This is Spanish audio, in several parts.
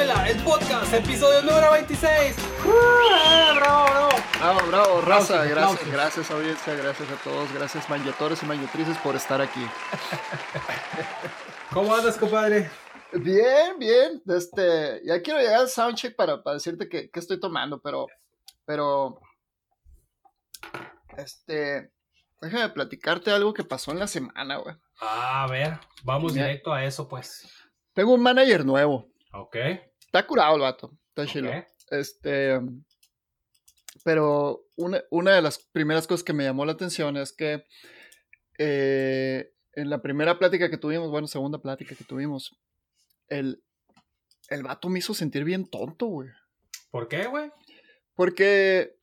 Bienvenidos a Manja la Mela, el podcast, episodio número 26. bravo, bravo. Bravo, bravo, raza. Gracias, aplausos. gracias audiencia, gracias a todos, gracias manjatores y manjatrices por estar aquí. ¿Cómo andas, compadre? Bien, bien. Este, ya quiero llegar al soundcheck para, para decirte que, que estoy tomando, pero, pero, este, déjame platicarte algo que pasó en la semana, güey. A ver, vamos Ya. directo a eso, pues. Tengo un manager nuevo. Ok. Está curado el vato. Está chilo. ok. Este, pero una, una de las primeras cosas que me llamó la atención es que eh, en la primera plática que tuvimos, bueno, segunda plática que tuvimos, el, el vato me hizo sentir bien tonto, güey. ¿Por qué, güey? Porque,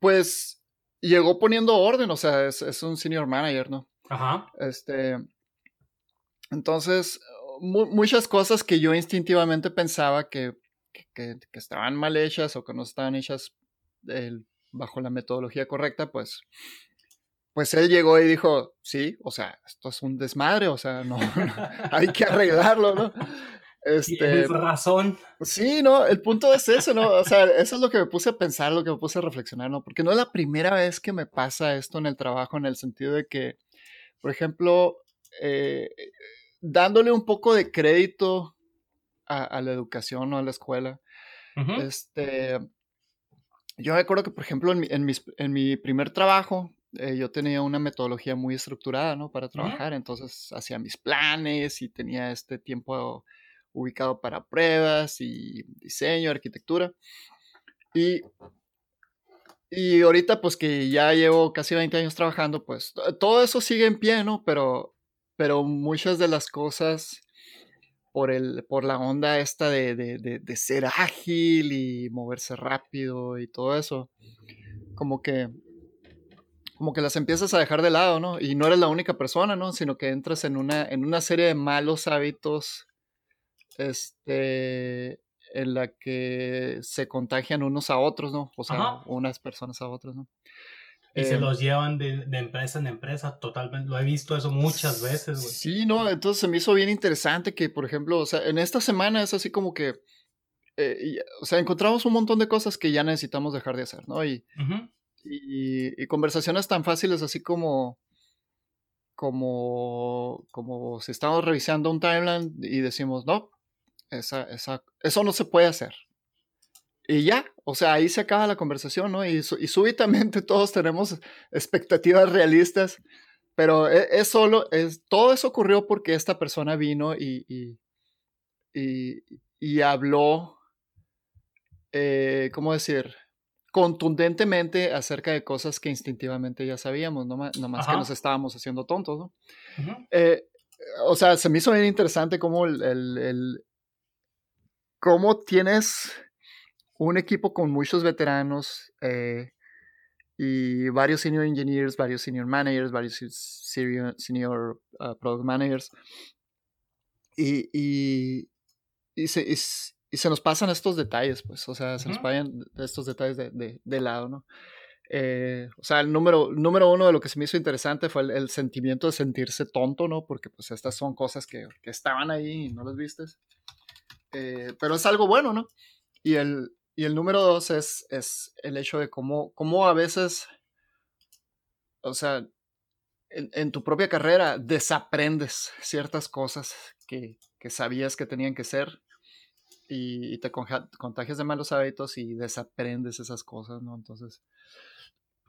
pues, llegó poniendo orden, o sea, es, es un senior manager, ¿no? Ajá. Este, entonces, mu- muchas cosas que yo instintivamente pensaba que, que- estaban mal hechas o que no estaban hechas eh, bajo la metodología correcta, pues, pues él llegó y dijo, sí, o sea, esto es un desmadre, o sea, no, hay que arreglarlo, ¿no? Este, Tienes razón. Sí, no, el punto es ese, ¿no? O sea, eso es lo que me puse a pensar, lo que me puse a reflexionar, ¿no? Porque no es la primera vez que me pasa esto en el trabajo, en el sentido de que, por ejemplo, eh, dándole un poco de crédito a, a la educación o a la escuela, este, yo me acuerdo que, por ejemplo, en mi, en mis- en mi primer trabajo, eh, yo tenía una metodología muy estructurada, ¿no? Para trabajar, entonces hacía mis planes y tenía este tiempo ubicado para pruebas y diseño, arquitectura. Y, y ahorita, pues que ya llevo casi 20 años trabajando, pues to- todo eso sigue en pie, ¿no? Pero, pero muchas de las cosas por, el, por la onda esta de, de- de- de ser ágil y moverse rápido y todo eso, como que, como que las empiezas a dejar de lado, ¿no? Y no eres la única persona, ¿no? Sino que entras en una, en una serie de malos hábitos, este, en la que se contagian unos a otros, ¿no? O sea, Ajá. unas personas a otras, ¿no? Y se Eh, los llevan de, de empresa en empresa, totalmente. Lo he visto eso muchas veces, güey. Sí, no, entonces se me hizo bien interesante que, por ejemplo, o sea, en esta semana es así como que, eh, y- o sea, encontramos un montón de cosas que ya necesitamos dejar de hacer, ¿no? Y, y, y conversaciones tan fáciles así como, como, como si estamos revisando un timeline y decimos, no, esa, esa, eso no se puede hacer. Y ya, o sea, ahí se acaba la conversación, ¿no? Y, y súbitamente todos tenemos expectativas realistas, pero e- es, solo, es, todo eso ocurrió porque esta persona vino y, y, y- y habló, eh, ¿cómo decir? Contundentemente acerca de cosas que instintivamente ya sabíamos, no más, nomás que Ajá. nos estábamos haciendo tontos, ¿no? Eh, o sea, se me hizo bien interesante cómo el, el- el- cómo tienes un equipo con muchos veteranos eh, y varios senior engineers, varios senior managers, varios senior, senior uh, product managers y, y, y se, y se nos pasan estos detalles, pues, o sea, se nos Ujú. pasan estos detalles de, de- de lado, ¿no? Eh, o sea, el número, número uno de lo que se me hizo interesante fue el, el sentimiento de sentirse tonto, ¿no? Porque pues estas son cosas que, que estaban ahí y no las vistes. Eh, pero es algo bueno, ¿no? Y el, y el número dos es, es el hecho de cómo, cómo a veces, o sea, en, en tu propia carrera desaprendes ciertas cosas que, que sabías que tenían que ser y, y te contagias de malos hábitos y desaprendes esas cosas, ¿no? Entonces,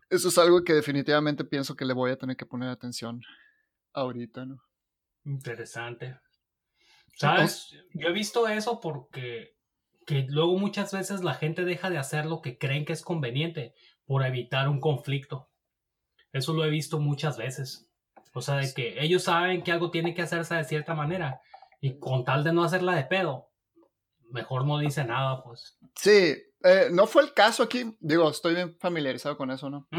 eso es algo que definitivamente pienso que le voy a tener que poner atención ahorita, ¿no? Interesante. ¿Sabes? Yo he visto eso porque que luego muchas veces la gente deja de hacer lo que creen que es conveniente por evitar un conflicto. Eso lo he visto muchas veces. O sea, de que ellos saben que algo tiene que hacerse de cierta manera y con tal de no hacerla de pedo, mejor no dice nada, pues. Sí, eh, no fue el caso aquí, digo, estoy bien familiarizado con eso, ¿no?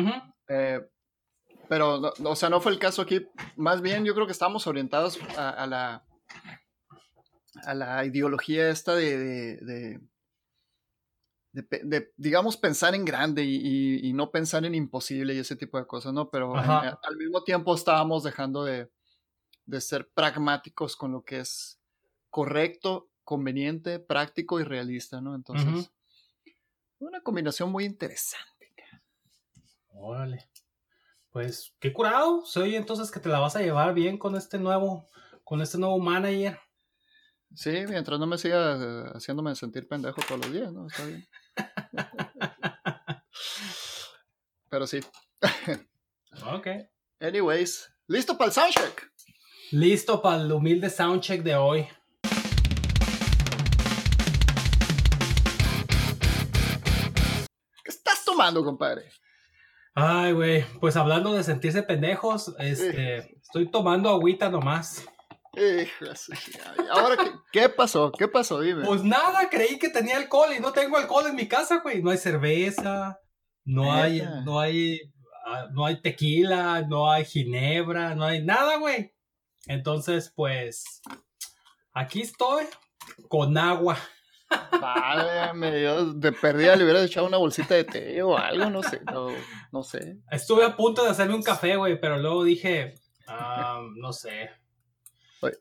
Eh, pero, o sea, no fue el caso aquí. Más bien, yo creo que estamos orientados a, a la a la ideología esta de, de, digamos, pensar en grande y, y- y no pensar en imposible y ese tipo de cosas, ¿no? Pero en- Ajá. al mismo tiempo estábamos dejando de, de ser pragmáticos con lo que es correcto, conveniente, práctico y realista, ¿no? Entonces, una combinación muy interesante. Órale. Pues, qué curado. Se oye entonces que te la vas a llevar bien con este nuevo, con este nuevo manager. Sí, mientras no me siga eh, haciéndome sentir pendejo todos los días, ¿no? Está bien. Pero sí. ok. Anyways, ¿listo para el soundcheck? Listo para el humilde soundcheck de hoy. ¿Qué estás tomando, compadre? Ay, güey, pues hablando de sentirse pendejos, este, estoy tomando agüita nomás. Ahora, ¿qué, ¿qué, pasó? ¿Qué pasó? Dime. Pues nada, creí que tenía alcohol y no tengo alcohol en mi casa, güey. No hay cerveza, no hay, no hay, ah, no hay tequila, no hay ginebra, no hay nada, güey. Entonces, pues, aquí estoy con agua. Vale, me dio de perdida le hubiera echado una bolsita de té o algo, no sé, no, sé. Estuve a punto de hacerme un café, güey, pero luego dije, ah, no sé.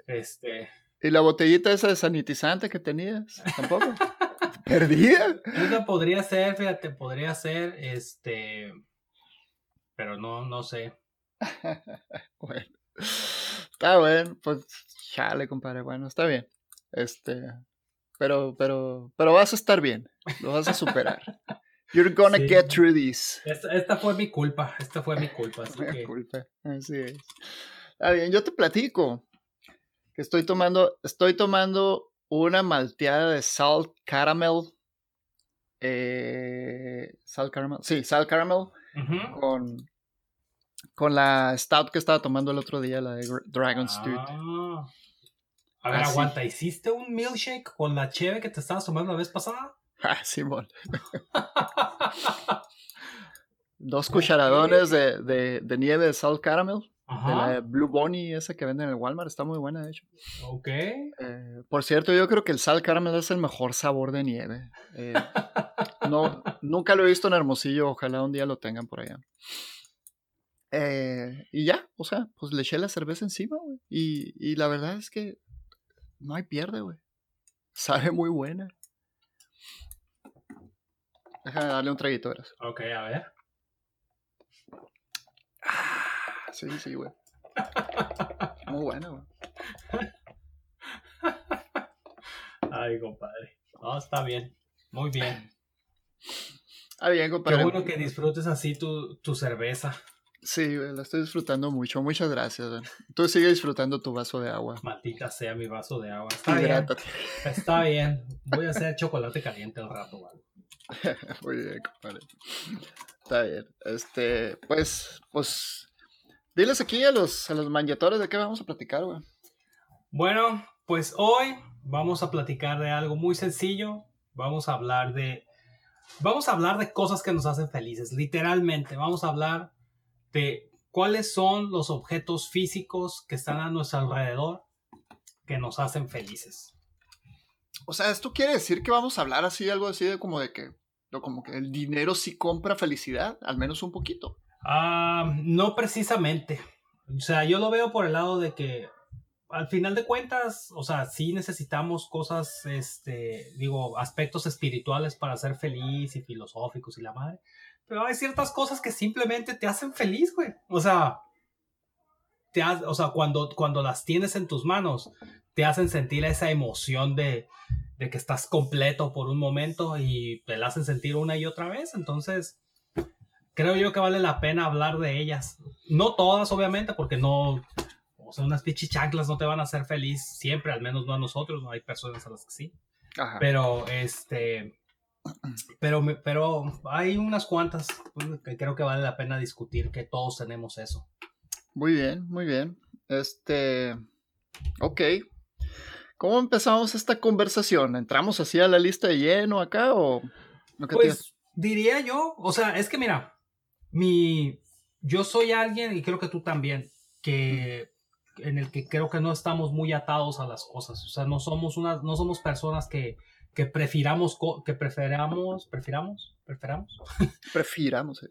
Este. ¿Y la botellita esa de sanitizante que tenías? ¿Tampoco? ¿Perdida? Esa podría ser, fíjate, podría ser, este. Pero no, no sé. bueno. Está bueno, pues chale, compadre. Bueno, está bien. Este, pero, pero, pero vas a estar bien. Lo vas a superar. You're gonna get through this. Esta, fue mi culpa. Esta fue mi culpa. Así que... culpa. Así es. Está bien, yo te platico que estoy tomando, estoy tomando una malteada de salt caramel. Eh, salt caramel. Sí, salt caramel. Con con la stout que estaba tomando el otro día, la de Dragon. Ah. A ver, aguanta, ¿hiciste un milkshake con la cheve que te estabas tomando la vez pasada? Ah, Simón. Dos cucharadones de, de, de, nieve de salt caramel. De la Blue Bunny, esa que venden en el Walmart. Está muy buena, de hecho. Ok. Eh, por cierto, yo creo que el salt caramel es el mejor sabor de nieve. Eh, no, nunca lo he visto en Hermosillo. Ojalá un día lo tengan por allá. Eh, y ya, o sea, pues le eché la cerveza encima, güey. Y, y la verdad es que no hay pierde, güey. Sabe muy buena. Déjame darle un traguito, ¿verdad? Ok, a ver. Ah, sí, sí, güey. Muy buena, güey. Ay, compadre. No, está bien. Muy bien. Ah, bien, compadre. Qué bueno que disfrutes así tu, tu cerveza. Sí, la estoy disfrutando mucho. Muchas gracias. Tú sigue disfrutando tu vaso de agua. Maldita sea mi vaso de agua. Está bien. Está bien. Voy a hacer chocolate caliente al rato, ¿vale? Muy bien, compadre. Está bien. Este, pues, pues, diles aquí a los, a los de qué vamos a platicar, güey. Bueno, pues hoy vamos a platicar de algo muy sencillo. Vamos a hablar de, vamos a hablar de cosas que nos hacen felices. Literalmente, vamos a hablar de cuáles son los objetos físicos que están a nuestro alrededor que nos hacen felices. O sea, esto quiere decir que vamos a hablar así, algo así de como de que, como que el dinero sí compra felicidad, al menos un poquito. Ah, no precisamente. O sea, yo lo veo por el lado de que al final de cuentas, o sea, sí necesitamos cosas, este, digo, aspectos espirituales para ser feliz y filosóficos y la madre. Pero hay ciertas cosas que simplemente te hacen feliz, güey. O sea, te o sea cuando, cuando las tienes en tus manos, te hacen sentir esa emoción de, de que estás completo por un momento y te la hacen sentir una y otra vez. Entonces, creo yo que vale la pena hablar de ellas. No todas, obviamente, porque no, o sea, unas pichichanclas no te van a hacer feliz siempre, al menos no a nosotros, no hay personas a las que sí. Pero, este, pero, pero hay unas cuantas que creo que vale la pena discutir, que todos tenemos eso. Muy bien, muy bien. Este, ok. ¿Cómo empezamos esta conversación? ¿Entramos así a la lista de lleno acá o...? Pues diría yo, o sea, es que mira, mi, yo soy alguien, y creo que tú también, que en el que creo que no estamos muy atados a las cosas, o sea, no somos unas, no somos personas que que prefiramos, que preferamos, prefiramos, preferamos. Prefiramos. Eh,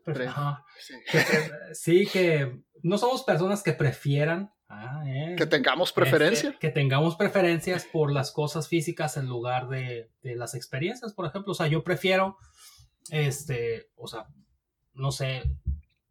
sí. Que, sí, que no somos personas que prefieran Ah, eh. Que tengamos Este, preferencia. que tengamos preferencias por las cosas físicas en lugar de, de las experiencias, por ejemplo. O sea, yo prefiero, este, o sea, no sé,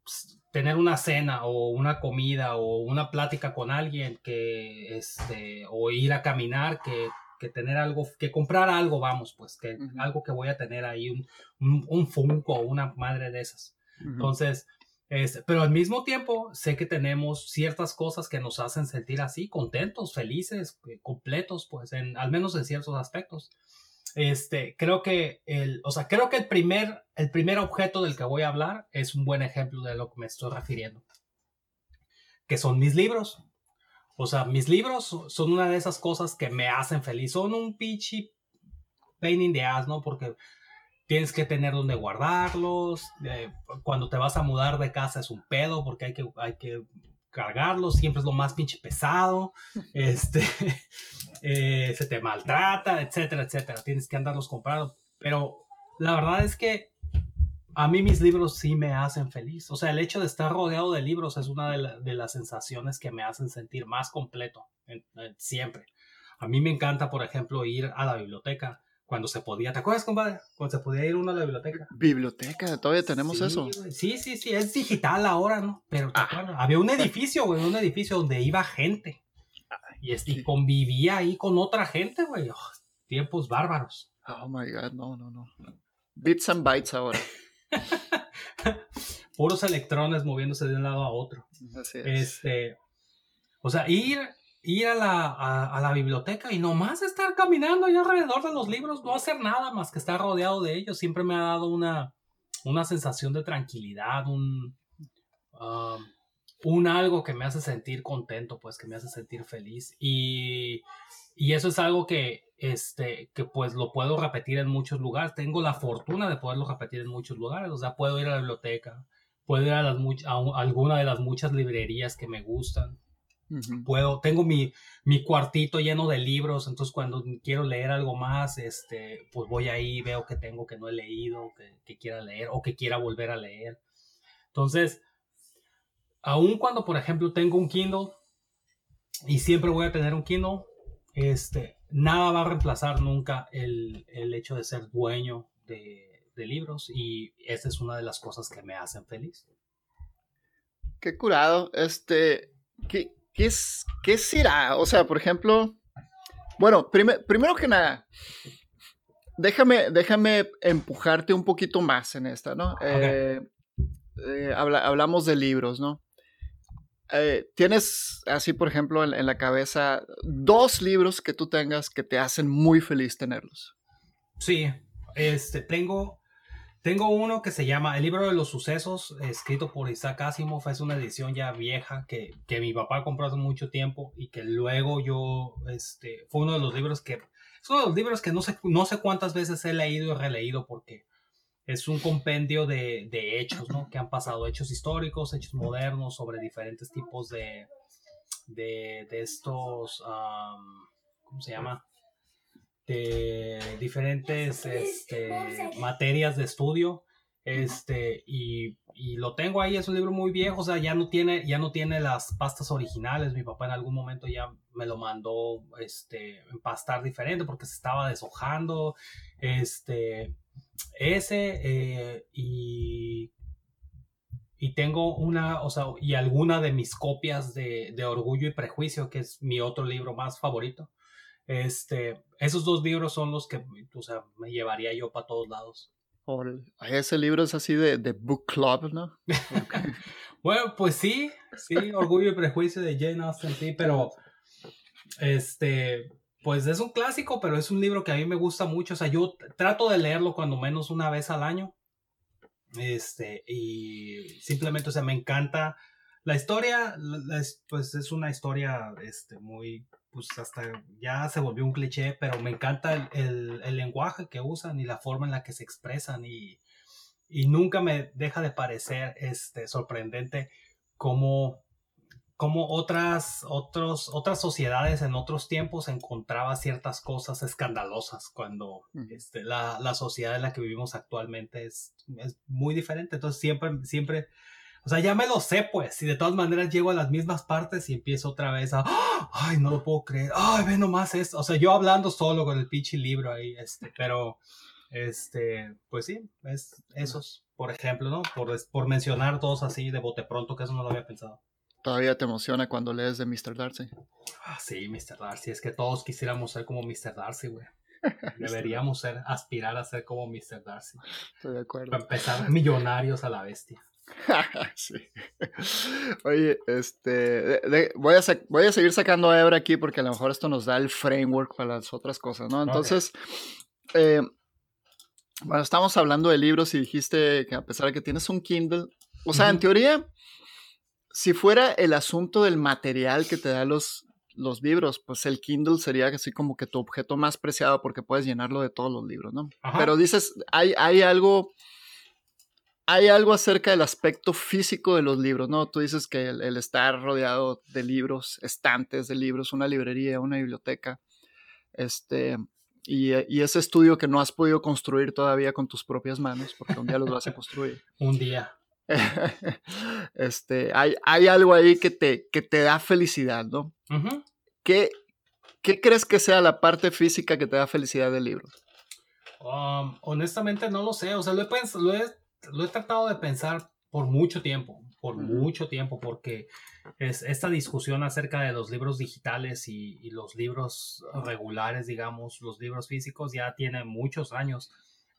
s- tener una cena o una comida o una plática con alguien que, este, o ir a caminar que, que tener algo, que comprar algo, vamos, pues, que algo que voy a tener ahí, un, un, un Funko o una madre de esas. Entonces, este, pero al mismo tiempo sé que tenemos ciertas cosas que nos hacen sentir así, contentos, felices, eh, completos, pues, en, al menos en ciertos aspectos. Este, creo que el, o sea, creo que el primer, el primer objeto del que voy a hablar es un buen ejemplo de lo que me estoy refiriendo. Que son mis libros. O sea, mis libros so- son una de esas cosas que me hacen feliz. Son un pichi pain in the ass, ¿no? Porque tienes que tener donde guardarlos. eh, cuando te vas a mudar de casa es un pedo porque hay que, hay que cargarlos. Siempre es lo más pinche pesado. Este, eh, se te maltrata, etcétera, etcétera. Tienes que andarlos comprando. Pero la verdad es que a mí mis libros sí me hacen feliz. O sea, el hecho de estar rodeado de libros es una de, la- de las sensaciones que me hacen sentir más completo en- en- siempre. A mí me encanta, por ejemplo, ir a la biblioteca cuando se podía. ¿Te acuerdas, compadre? Cuando se podía ir uno a la biblioteca. Biblioteca, todavía tenemos Sí, eso. güey. Sí, sí, sí, es digital ahora, ¿no? Pero ¿te Ah. acuerdas? había un edificio, güey, un edificio donde iba gente. Y, este, sí. convivía ahí con otra gente, güey. Oh, tiempos bárbaros. Oh my god, no, no, no. Bits and bytes ahora. Puros electrones moviéndose de un lado a otro. Así es. Este, o sea, ir, ir a, la, a, a la biblioteca y nomás estar caminando ahí alrededor de los libros, no hacer nada más que estar rodeado de ellos, siempre me ha dado una, una sensación de tranquilidad, un, um, un algo que me hace sentir contento, pues que me hace sentir feliz. Y, y eso es algo que, este, que pues lo puedo repetir en muchos lugares. Tengo la fortuna de poderlo repetir en muchos lugares. O sea, puedo ir a la biblioteca, puedo ir a, las a un- alguna de las muchas librerías que me gustan. Puedo, tengo mi, mi cuartito lleno de libros, entonces cuando quiero leer algo más, este, pues voy ahí, veo que tengo que no he leído, que, que quiera leer o que quiera volver a leer. Entonces, aun cuando, por ejemplo, tengo un Kindle y siempre voy a tener un Kindle, este, nada va a reemplazar nunca el, el hecho de ser dueño de, de libros y esa es una de las cosas que me hacen feliz. Qué curado. Este, ¿qué, qué, es, ¿qué será? O sea, por ejemplo, bueno, prime- primero que nada, déjame, déjame empujarte un poquito más en esta, ¿no? Eh, eh, habla- hablamos de libros, ¿no? Eh, Tienes así, por ejemplo, en, en la cabeza dos libros que tú tengas que te hacen muy feliz tenerlos. Sí, este, tengo, tengo uno que se llama El libro de los sucesos, escrito por Isaac Asimov. Es una edición ya vieja que, que mi papá compró hace mucho tiempo y que luego yo, este, fue uno de los libros que, es uno de los libros que no sé, no sé cuántas veces he leído y releído porque es un compendio de, de hechos, ¿no? Que han pasado, hechos históricos, hechos modernos, sobre diferentes tipos de, de, de estos, am, ¿cómo se llama? De diferentes este, materias de estudio este y, y lo tengo ahí es un libro muy viejo o sea ya no tiene ya no tiene las pastas originales mi papá en algún momento ya me lo mandó este empastar diferente porque se estaba deshojando este ese eh, y y tengo una, o sea, y alguna de mis copias de, de Orgullo y Prejuicio, que es mi otro libro más favorito. Este, esos dos libros son los que, o sea, me llevaría yo para todos lados. Ese libro es así de, de book club, ¿no? Bueno, pues sí, sí, Orgullo y Prejuicio de Jane Austen, sí, pero este, pues es un clásico, pero es un libro que a mí me gusta mucho. O sea, yo trato de leerlo cuando menos una vez al año. Este, y simplemente, o sea, me encanta. La historia, pues es una historia, este, muy, pues hasta ya se volvió un cliché, pero me encanta el, el- el lenguaje que usan y la forma en la que se expresan y, y nunca me deja de parecer, este, sorprendente cómo, cómo otras, otros, otras sociedades en otros tiempos encontraba ciertas cosas escandalosas cuando este, la, la sociedad en la que vivimos actualmente es, es muy diferente. Entonces siempre, siempre O sea, ya me lo sé, pues. Y de todas maneras llego a las mismas partes y empiezo otra vez a. Ay, no lo puedo creer. Ay, ve nomás esto. O sea, yo hablando solo con el pinche libro ahí, este, pero. Este, pues sí, es esos, por ejemplo, ¿no? Por, por mencionar todos así de bote pronto, que eso no lo había pensado. ¿Todavía te emociona cuando lees de Mr. Darcy? Ah, sí, Mr. Darcy. Es que todos quisiéramos ser como Mr. Darcy, güey. Deberíamos ser, aspirar a ser como Mr. Darcy. Estoy de acuerdo. Para empezar, millonarios a la bestia. sí. Oye, este, voy, a voy a seguir sacando a Ebra aquí porque a lo mejor esto nos da el framework para las otras cosas, ¿no? Entonces, eh, bueno, estamos hablando de libros y dijiste que a pesar de que tienes un Kindle, o sea, en teoría, si fuera el asunto del material que te da los, los libros, pues el Kindle sería así como que tu objeto más preciado porque puedes llenarlo de todos los libros, ¿no? Pero dices, hay, hay algo hay algo acerca del aspecto físico de los libros, ¿no? Tú dices que el, estar rodeado de libros, estantes de libros, una librería, una biblioteca, este, y, y, ese estudio que no has podido construir todavía con tus propias manos, porque un día los vas a construir. un día. este, hay, hay algo ahí que te, que te da felicidad, ¿no? ¿Qué, ¿Qué crees que sea la parte física que te da felicidad del libro? Um, honestamente no lo sé, o sea, lo he, lo he lo he tratado de pensar por mucho tiempo, por mucho tiempo, porque es esta discusión acerca de los libros digitales y, los libros regulares, digamos, los libros físicos ya tiene muchos años.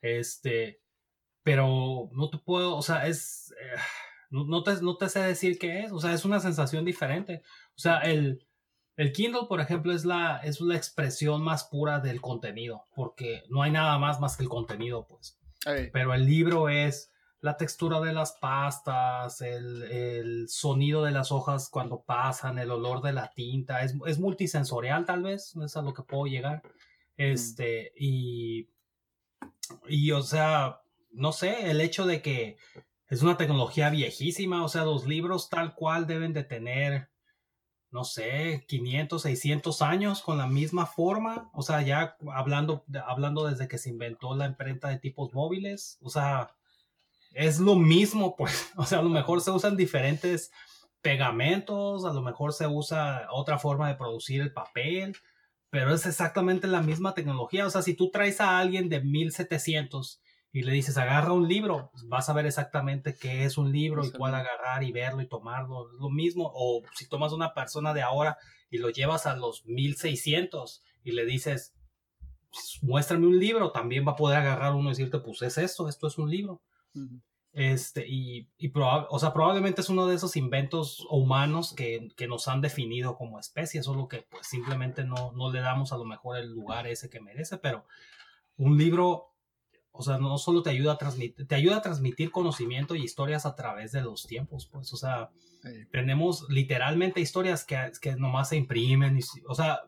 Este, pero no te puedo, o sea, es, eh, no, te, no te sé decir qué es, o sea, es una sensación diferente. O sea, el, el Kindle, por ejemplo, es la, es la expresión más pura del contenido, porque no hay nada más más que el contenido, pues. Pero el libro es la textura de las pastas, el, sonido de las hojas cuando pasan, el olor de la tinta, es, es multisensorial tal vez, es a lo que puedo llegar. Este, y, y o sea, no sé, el hecho de que es una tecnología viejísima, o sea, los libros tal cual deben de tener, no sé, 500, 600 años con la misma forma, o sea, ya hablando, hablando desde que se inventó la imprenta de tipos móviles, o sea, es lo mismo, pues, o sea, a lo mejor se usan diferentes pegamentos, a lo mejor se usa otra forma de producir el papel, pero es exactamente la misma tecnología. O sea, si tú traes a alguien de 1700 y le dices, agarra un libro, vas a ver exactamente qué es un libro y cuál agarrar y verlo y tomarlo. Es lo mismo. O si tomas una persona de ahora y lo llevas a los 1600 y le dices, muéstrame un libro, también va a poder agarrar uno y decirte, pues es esto, esto es un libro. Este, y, y o sea, probablemente es uno de esos inventos humanos que, que, nos han definido como especie, solo que pues simplemente no, no le damos a lo mejor el lugar ese que merece, pero un libro, o sea, no solo te ayuda a transmitir, te ayuda a transmitir conocimiento y historias a través de los tiempos, pues, o sea, tenemos literalmente historias que, que nomás se imprimen, y, o sea,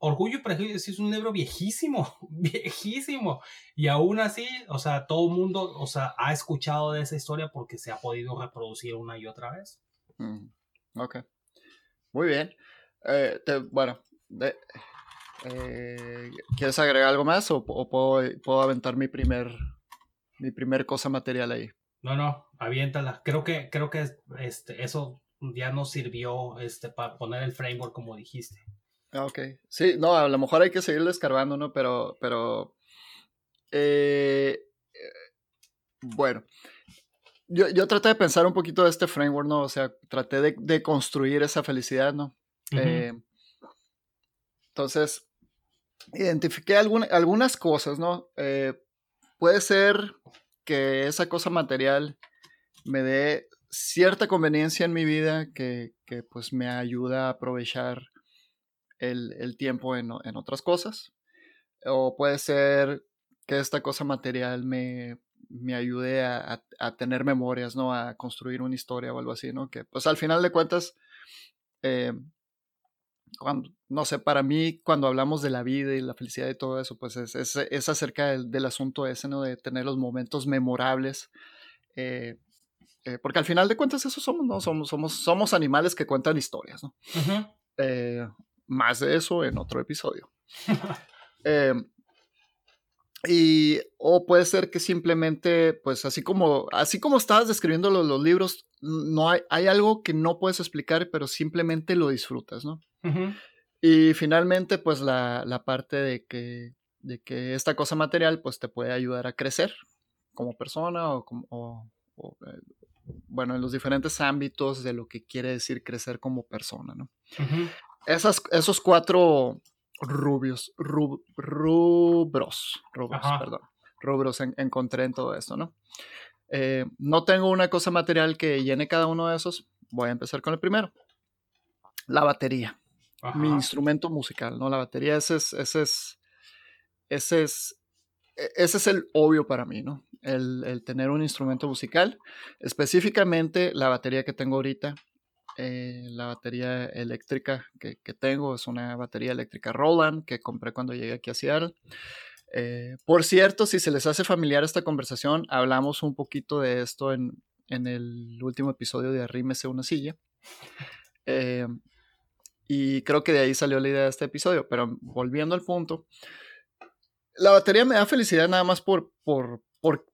Orgullo y Prejuicio es un libro viejísimo, viejísimo. Y aún así, o sea, todo el mundo, o sea, ha escuchado de esa historia porque se ha podido reproducir una y otra vez. Ok. Muy bien. Eh, bueno, eh, ¿quieres agregar algo más o, puedo, aventar mi primer, mi primer cosa material ahí? No, no, aviéntala. Creo que, creo que este, eso ya nos sirvió este, para poner el framework como dijiste. Ah, ok. Sí, no, a lo mejor hay que seguirle escarbando, ¿no? Pero, pero. Eh, bueno. Yo, yo, traté de pensar un poquito de este framework, ¿no? O sea, traté de, construir esa felicidad, ¿no? Eh, entonces, identifiqué algunas cosas, ¿no? Eh, puede ser que esa cosa material me dé cierta conveniencia en mi vida que, que pues me ayuda a aprovechar el, tiempo en, otras cosas. O puede ser que esta cosa material me, me ayude a, tener memorias, ¿no? A construir una historia o algo así, ¿no? Que pues al final de cuentas, eh, cuando, no sé, para mí cuando hablamos de la vida y la felicidad y todo eso, pues es, es, acerca del, asunto ese, ¿no? De tener los momentos memorables. Eh, eh, porque al final de cuentas eso somos, ¿no? Somos, somos, somos animales que cuentan historias, ¿no? Más de eso en otro episodio. Eh, Y, o puede ser que simplemente, pues así como, así como estabas describiendo los, los libros, no hay, hay algo que no puedes explicar, pero simplemente lo disfrutas, ¿no? Y finalmente, pues la, la, parte de que, de que esta cosa material, pues te puede ayudar a crecer como persona o, o, o eh, bueno, en los diferentes ámbitos de lo que quiere decir crecer como persona, ¿no? Esas, esos cuatro rubios, rubros, rubros, perdón, rubros encontré en todo esto, ¿no? Eh, no tengo una cosa material que llene cada uno de esos. Voy a empezar con el primero. La batería. Mi instrumento musical, ¿no? La batería, ese es, ese es, ese es, e, ese es el obvio para mí, ¿no? El, el tener un instrumento musical. Específicamente la batería que tengo ahorita eh, la batería eléctrica que, tengo es una batería eléctrica Roland que compré cuando llegué aquí a Seattle. Eh, por cierto, si se les hace familiar esta conversación, hablamos un poquito de esto en, el último episodio de Arrímese una silla. Eh, y creo que de ahí salió la idea de este episodio, pero volviendo al punto, la batería me da felicidad nada más por, por, por,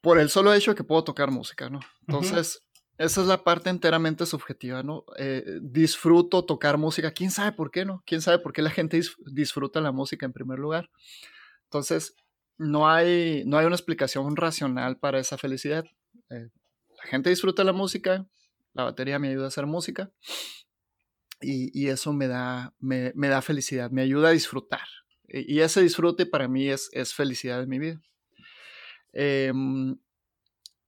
por el solo hecho de que puedo tocar música, ¿no? Entonces, esa es la parte enteramente subjetiva, ¿no? Eh, disfruto tocar música. ¿Quién sabe por qué, no? ¿Quién sabe por qué la gente disfruta la música en primer lugar? Entonces, no hay, no hay una explicación racional para esa felicidad. Eh, la gente disfruta la música, la batería me ayuda a hacer música y, eso me da, me, da felicidad, me ayuda a disfrutar. Y, ese disfrute para mí es, es felicidad en mi vida. Eh,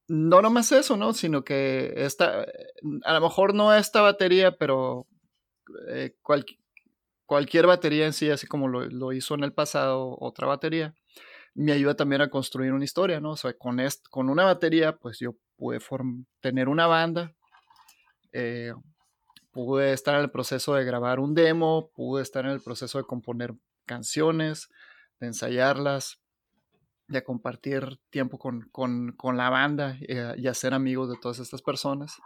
no nomás eso, ¿no? Sino que esta, a lo mejor no esta batería, pero eh, cualquier batería en sí, así como lo, hizo en el pasado otra batería, me ayuda también a construir una historia, ¿no? O sea, con, con una batería, pues yo pude tener una banda, eh, pude estar en el proceso de grabar un demo, pude estar en el proceso de componer canciones, de ensayarlas, de compartir tiempo con, la banda eh, y hacer amigos de todas estas personas.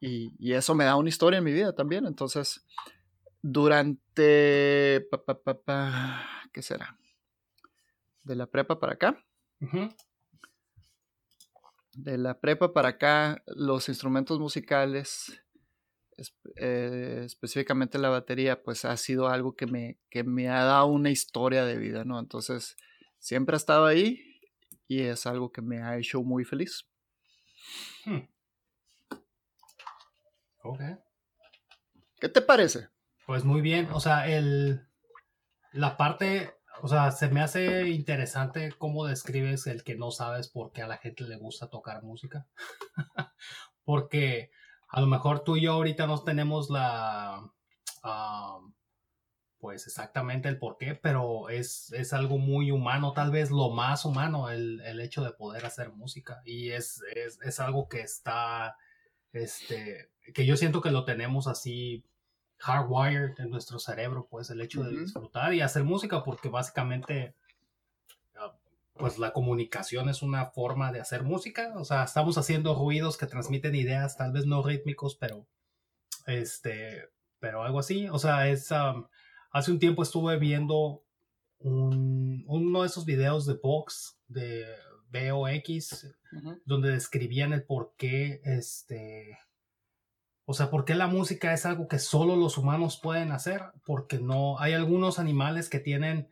Y, eso me da una historia en mi vida también. Entonces, durante... ¿Qué será? De la prepa para acá. De la prepa para acá, los instrumentos musicales, eh, específicamente la batería, pues ha sido algo que me, que me ha dado una historia de vida, ¿no? Entonces, siempre ha estado ahí y es algo que me ha hecho muy feliz. Hmm. Ok. ¿Qué te parece? Pues muy bien, o sea, el, la parte, o sea, se me hace interesante cómo describes el que no sabes por qué a la gente le gusta tocar música. Porque a lo mejor tú y yo ahorita no tenemos la, ah, pues exactamente el por qué, pero es, es, algo muy humano, tal vez lo más humano, el, el hecho de poder hacer música. Y es, es, es, algo que está, este, que yo siento que lo tenemos así hardwired en nuestro cerebro, pues el hecho de disfrutar y hacer música, porque básicamente, ah, pues la comunicación es una forma de hacer música, o sea, estamos haciendo ruidos que transmiten ideas, tal vez no rítmicos, pero, este, pero algo así, o sea, es... Hace un tiempo estuve viendo uno de esos videos de Vox, de VOX, donde describían el por qué, este, o sea, por qué la música es algo que solo los humanos pueden hacer, porque no, hay algunos animales que tienen,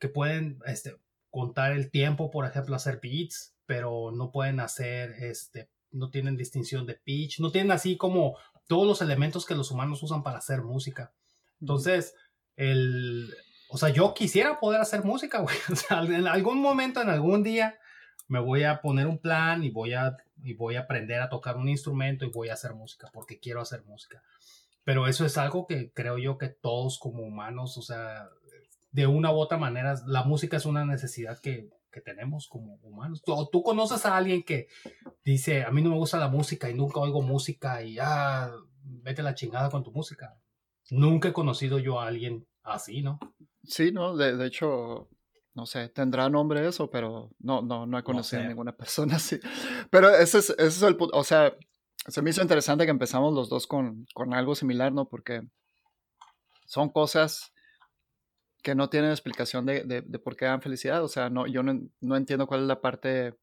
que pueden, este, contar el tiempo, por ejemplo, hacer beats, pero no pueden hacer, este, no tienen distinción de pitch, no tienen así como todos los elementos que los humanos usan para hacer música. Entonces, el, o sea, yo quisiera poder hacer música, güey. O sea, en algún momento, en algún día, me voy a poner un plan y voy a, y voy a aprender a tocar un instrumento y voy a hacer música porque quiero hacer música. Pero eso es algo que creo yo que todos como humanos, o sea, de una u otra manera, la música es una necesidad que, que tenemos como humanos. ¿Tú, tú conoces a alguien que dice, a mí no me gusta la música y nunca oigo música y ya, ah, vete la chingada con tu música. Nunca he conocido yo a alguien así, ¿no? Sí, no, de, hecho, no sé, tendrá nombre eso, pero no, no, no he conocido a ninguna persona así. Pero ese es, ese es el o sea, se me hizo interesante que empezamos los dos con, con algo similar, ¿no? Porque son cosas que no tienen explicación de, de, por qué dan felicidad. O sea, no, yo no, no entiendo cuál es la parte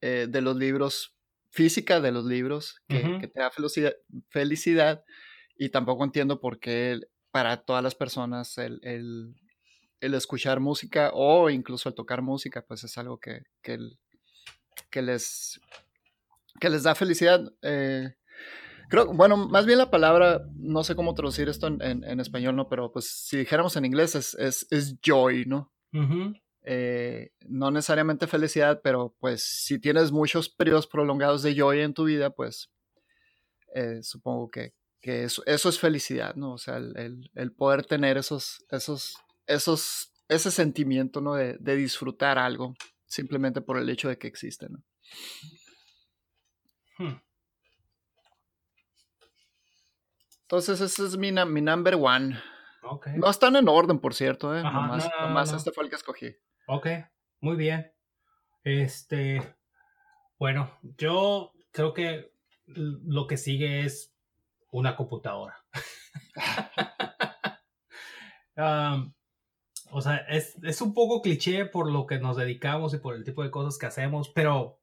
eh, de los libros, física de los libros, que, que te da felicidad, felicidad, y tampoco entiendo por qué para todas las personas el, el, el, escuchar música o incluso el tocar música, pues es algo que, que, que les, que les da felicidad. Eh, creo, bueno, más bien la palabra, no sé cómo traducir esto en, en, español, ¿no? Pero pues si dijéramos en inglés es, es, es joy, ¿no? Eh, no necesariamente felicidad, pero pues si tienes muchos periodos prolongados de joy en tu vida, pues eh, supongo que, que eso, eso, es felicidad, ¿no? O sea, el, el, poder tener esos, esos, esos, ese sentimiento, ¿no? De, de disfrutar algo simplemente por el hecho de que existe, ¿no? Hmm. Entonces, ese es mi, mi number one. No están en orden, por cierto, ¿eh? nomás, este fue el que escogí. Ok, muy bien. Este, bueno, yo creo que lo que sigue es una computadora. o sea, es, es, un poco cliché por lo que nos dedicamos y por el tipo de cosas que hacemos, pero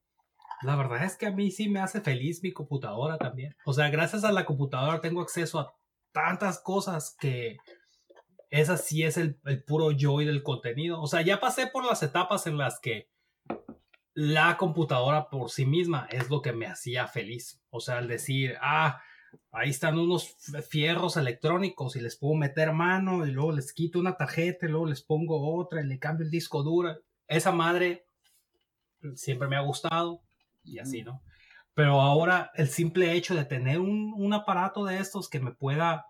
la verdad es que a mí sí me hace feliz mi computadora también. O sea, gracias a la computadora tengo acceso a tantas cosas que esa sí es el, puro joy del contenido. O sea, ya pasé por las etapas en las que la computadora por sí misma es lo que me hacía feliz. O sea, al decir, ah, ahí están unos fierros electrónicos y les puedo meter mano y luego les quito una tarjeta y luego les pongo otra y le cambio el disco duro. Esa madre siempre me ha gustado y así, ¿no? Pero ahora el simple hecho de tener un, aparato de estos que me pueda,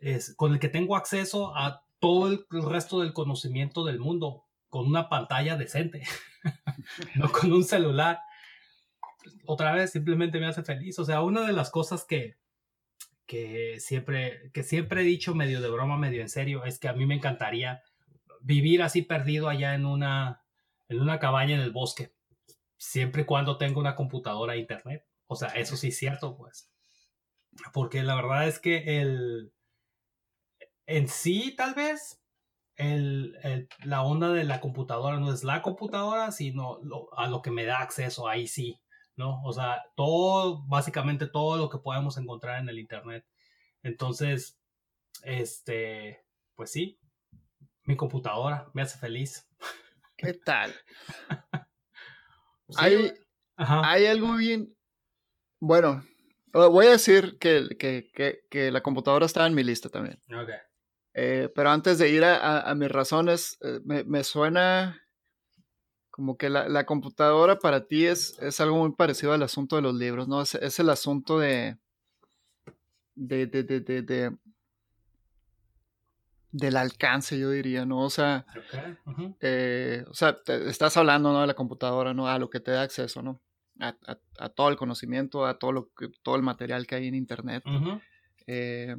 es, con el que tengo acceso a todo el, resto del conocimiento del mundo, con una pantalla decente, no con un celular, otra vez simplemente me hace feliz. O sea, una de las cosas que, que, siempre, que siempre he dicho medio de broma, medio en serio, es que a mí me encantaría vivir así perdido allá en una, en una cabaña en el bosque siempre y cuando tenga una computadora e internet. O sea, eso sí es cierto, pues. Porque la verdad es que el. En sí, tal vez, el, la onda de la computadora no es la computadora, sino a lo que me da acceso, ahí sí, ¿no? O sea, todo, básicamente todo lo que podemos encontrar en el internet. Entonces, este, pues sí, mi computadora me hace feliz. ¿Qué tal? hay, hay algo bien. Bueno, voy a decir que, que, que, la computadora está en mi lista también. Okay. Eh, pero antes de ir a, a, mis razones, eh, me, me, suena como que la, la, computadora para ti es, es algo muy parecido al asunto de los libros, ¿no? Es, es el asunto de de, de, de, de, del alcance, yo diría, ¿no? O sea, eh, o sea estás hablando, ¿no? De la computadora, ¿no? A lo que te da acceso, ¿no? A, a, todo el conocimiento, a todo, lo que, todo el material que hay en Internet. Eh,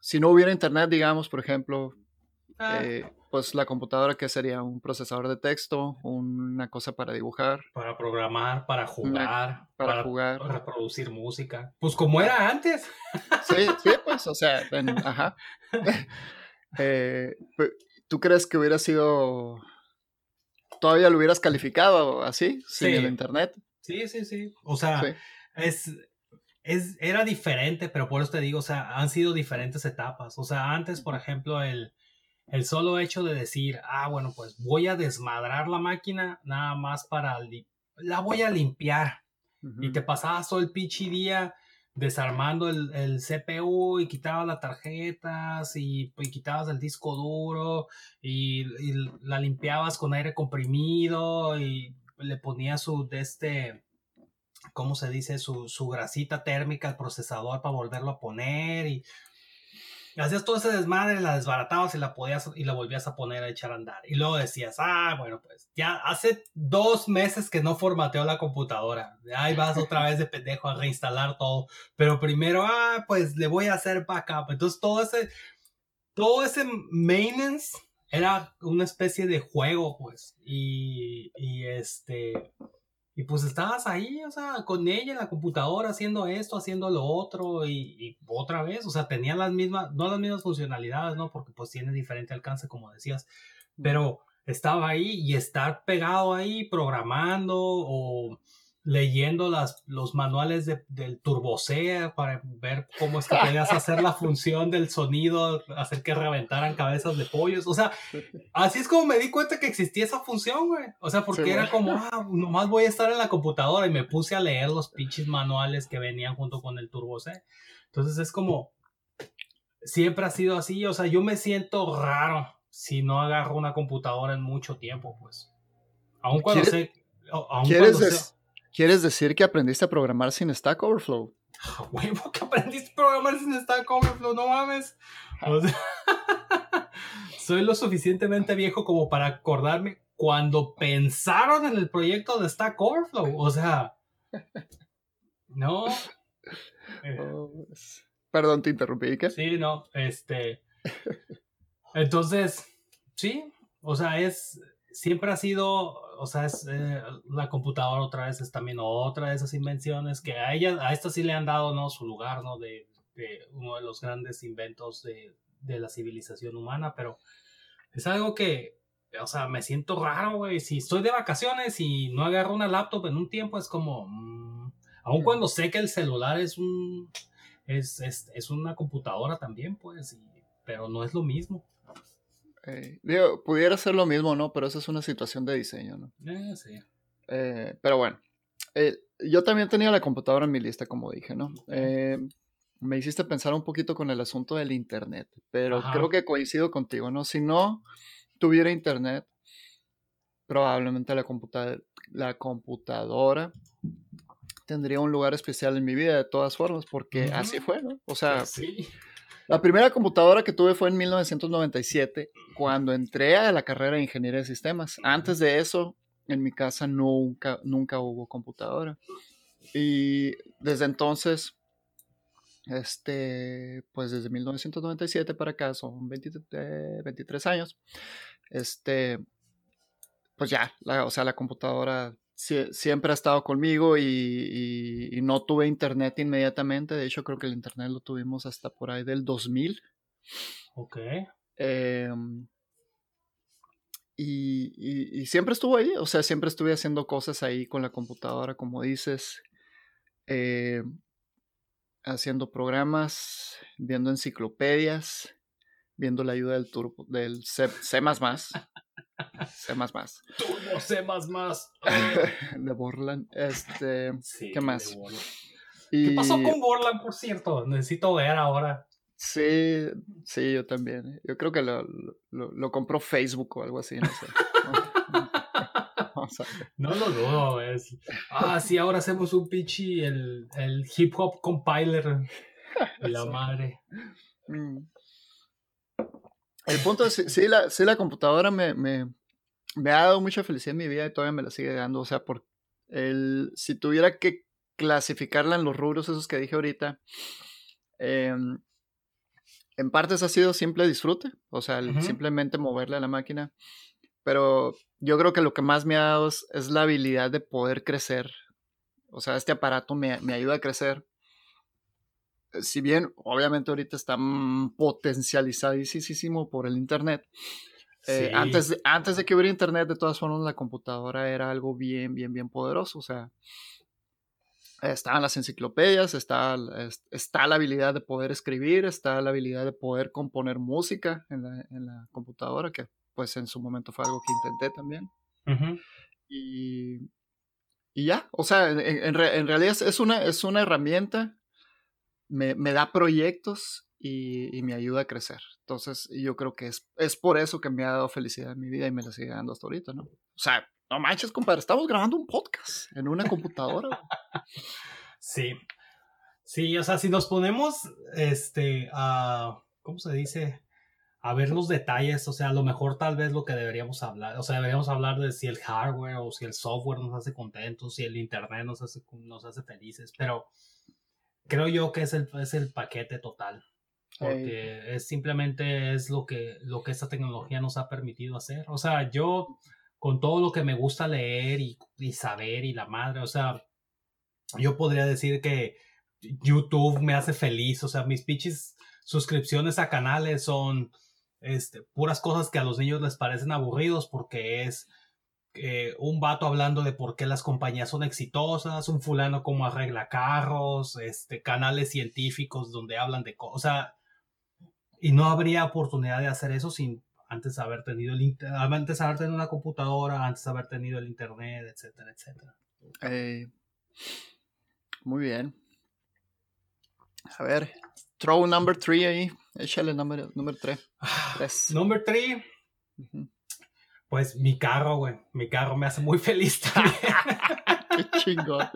si no hubiera Internet, digamos, por ejemplo, ah. eh, pues la computadora, ¿qué sería? Un procesador de texto, una cosa para dibujar. Para programar, para jugar. para, jugar. Para reproducir música. Pues como era antes. Sí, sí, pues, o sea, ajá. Eh, ¿Tú crees que hubiera sido... ¿Todavía lo hubieras calificado así, sin el internet? Sí, sí, sí. O sea, es, es, era diferente, pero por eso te digo, o sea, han sido diferentes etapas. O sea, antes, por ejemplo, el, el solo hecho de decir, ah, bueno, pues voy a desmadrar la máquina nada más para... La voy a limpiar. Y te pasabas todo el pinche día desarmando el, CPU y quitabas las tarjetas y, quitabas el disco duro y, la limpiabas con aire comprimido y le ponías su de este ¿cómo se dice? Su, su grasita térmica al procesador para volverlo a poner y hacías todo ese desmadre, la desbaratabas y la podías y la volvías a poner a echar a andar. Y luego decías, ah, bueno, pues ya hace dos meses que no formateo la computadora. Ahí vas otra vez de pendejo a reinstalar todo. Pero primero, ah, pues le voy a hacer backup. Entonces todo ese, todo ese maintenance era una especie de juego, pues. Y, y este, y pues estabas ahí, o sea, con ella en la computadora haciendo esto, haciendo lo otro y, otra vez, o sea, tenía las mismas, no las mismas funcionalidades, ¿no? Porque pues tiene diferente alcance, como decías, pero estaba ahí y estar pegado ahí programando o leyendo las, los manuales de, del turbocea para ver cómo es que podías hacer la función del sonido, hacer que reventaran cabezas de pollos. O sea, así es como me di cuenta que existía esa función, güey. O sea, porque era como, ah, nomás voy a estar en la computadora y me puse a leer los pinches manuales que venían junto con el turbocea. Entonces es como, siempre ha sido así. O sea, yo me siento raro si no agarro una computadora en mucho tiempo, pues. Aún cuando sé... Aún cuando sé, ¿Quieres decir que aprendiste a programar sin Stack Overflow? huevo que aprendiste a programar sin Stack Overflow, no mames. soy lo suficientemente viejo como para acordarme cuando pensaron en el proyecto de Stack Overflow. O sea, no. Oh, perdón, te interrumpí. ¿qué? Sí, no, este. Entonces, sí, o sea, es. Siempre ha sido o sea, es, eh, la computadora otra vez es también otra de esas invenciones que a ella, a esta sí le han dado, ¿no? Su lugar, ¿no? De, uno de los grandes inventos de, la civilización humana, pero es algo que, o sea, me siento raro, güey. Si estoy de vacaciones y no agarro una laptop en un tiempo, es como, mm, aun cuando sé que el celular es un, es, es, una computadora también, pues, pero no es lo mismo. Eh, digo, pudiera ser lo mismo, ¿no? Pero eso es una situación de diseño, ¿no? Eh, sí. Eh, pero bueno, yo también tenía la computadora en mi lista, como dije, ¿no? me hiciste pensar un poquito con el asunto del Internet, pero creo que coincido contigo, ¿no? Si no tuviera Internet, probablemente la, la computadora tendría un lugar especial en mi vida de todas formas, porque así fue, ¿no? O sea, sí. La primera computadora que tuve fue en 1997, cuando entré a la carrera de ingeniería de sistemas. Antes de eso, en mi casa nunca, nunca hubo computadora. Y desde entonces, este, pues desde 1997 para acá, son 23, 23 años, este, pues ya, la, o sea, la computadora siempre ha estado conmigo y, no tuve internet inmediatamente. De hecho, creo que el internet lo tuvimos hasta por ahí del 2000. Ok. Em, y, siempre estuvo ahí, o sea, siempre estuve haciendo cosas ahí con la computadora, como dices, em, haciendo programas, viendo enciclopedias, viendo la ayuda del, turbo, del C, C++. C++. Turbo C++. de Borland. Este, ¿Qué más? ¿Qué pasó con Borland, por cierto? Necesito ver ahora. Sí, sí, yo también. Yo creo que lo, lo, compró Facebook o algo así, no sé. No lo dudo, es. Ah, sí, ahora hacemos un pichi, el, el hip hop compiler. La madre. Mm. El punto es, sí, la, sí, la computadora me, me, me, ha dado mucha felicidad en mi vida y todavía me la sigue dando. O sea, por el, si tuviera que clasificarla en los rubros esos que dije ahorita, em, en partes ha sido simple disfrute, o sea, simplemente moverle a la máquina. Pero yo creo que lo que más me ha dado es, es la habilidad de poder crecer. O sea, este aparato me, me ayuda a crecer si bien obviamente ahorita está potencializadísimo por el Internet, eh, antes, de, antes de que hubiera Internet, de todas formas, la computadora era algo bien, bien, bien poderoso. O sea, estaban las enciclopedias, está, está la habilidad de poder escribir, está la habilidad de poder componer música en la, en la computadora, que pues en su momento fue algo que intenté también. y, y, ya, o sea, en, en, en realidad es una, es una herramienta me, da proyectos y, me ayuda a crecer. Entonces, yo creo que es, es por eso que me ha dado felicidad en mi vida y me la sigue dando hasta ahorita, ¿no? O sea, no manches, compadre, estamos grabando un podcast en una computadora. sí. Sí, o sea, si nos ponemos, este, a, ¿cómo se dice? A ver los detalles, o sea, a lo mejor tal vez lo que deberíamos hablar, o sea, deberíamos hablar de si el hardware o si el software nos hace contentos, si el internet nos hace, nos hace felices, pero creo yo que es el, es el paquete total. Porque es simplemente es lo que, lo que esta tecnología nos ha permitido hacer. O sea, yo con todo lo que me gusta leer y, y saber y la madre, o sea, yo podría decir que YouTube me hace feliz, o sea, mis pinches suscripciones a canales son este, puras cosas que a los niños les parecen aburridos porque es eh, un vato hablando de por qué las compañías son exitosas, un fulano como arregla carros, este, canales científicos donde hablan de cosas, y no habría oportunidad de hacer eso sin antes haber tenido el antes haber tenido una computadora, antes haber tenido el internet, etcétera, etcétera. muy bien. A ver, throw number three ahí. Échale número, número tres. Ah, number three. Pues mi carro, güey. Mi carro me hace muy feliz también. Qué chingón.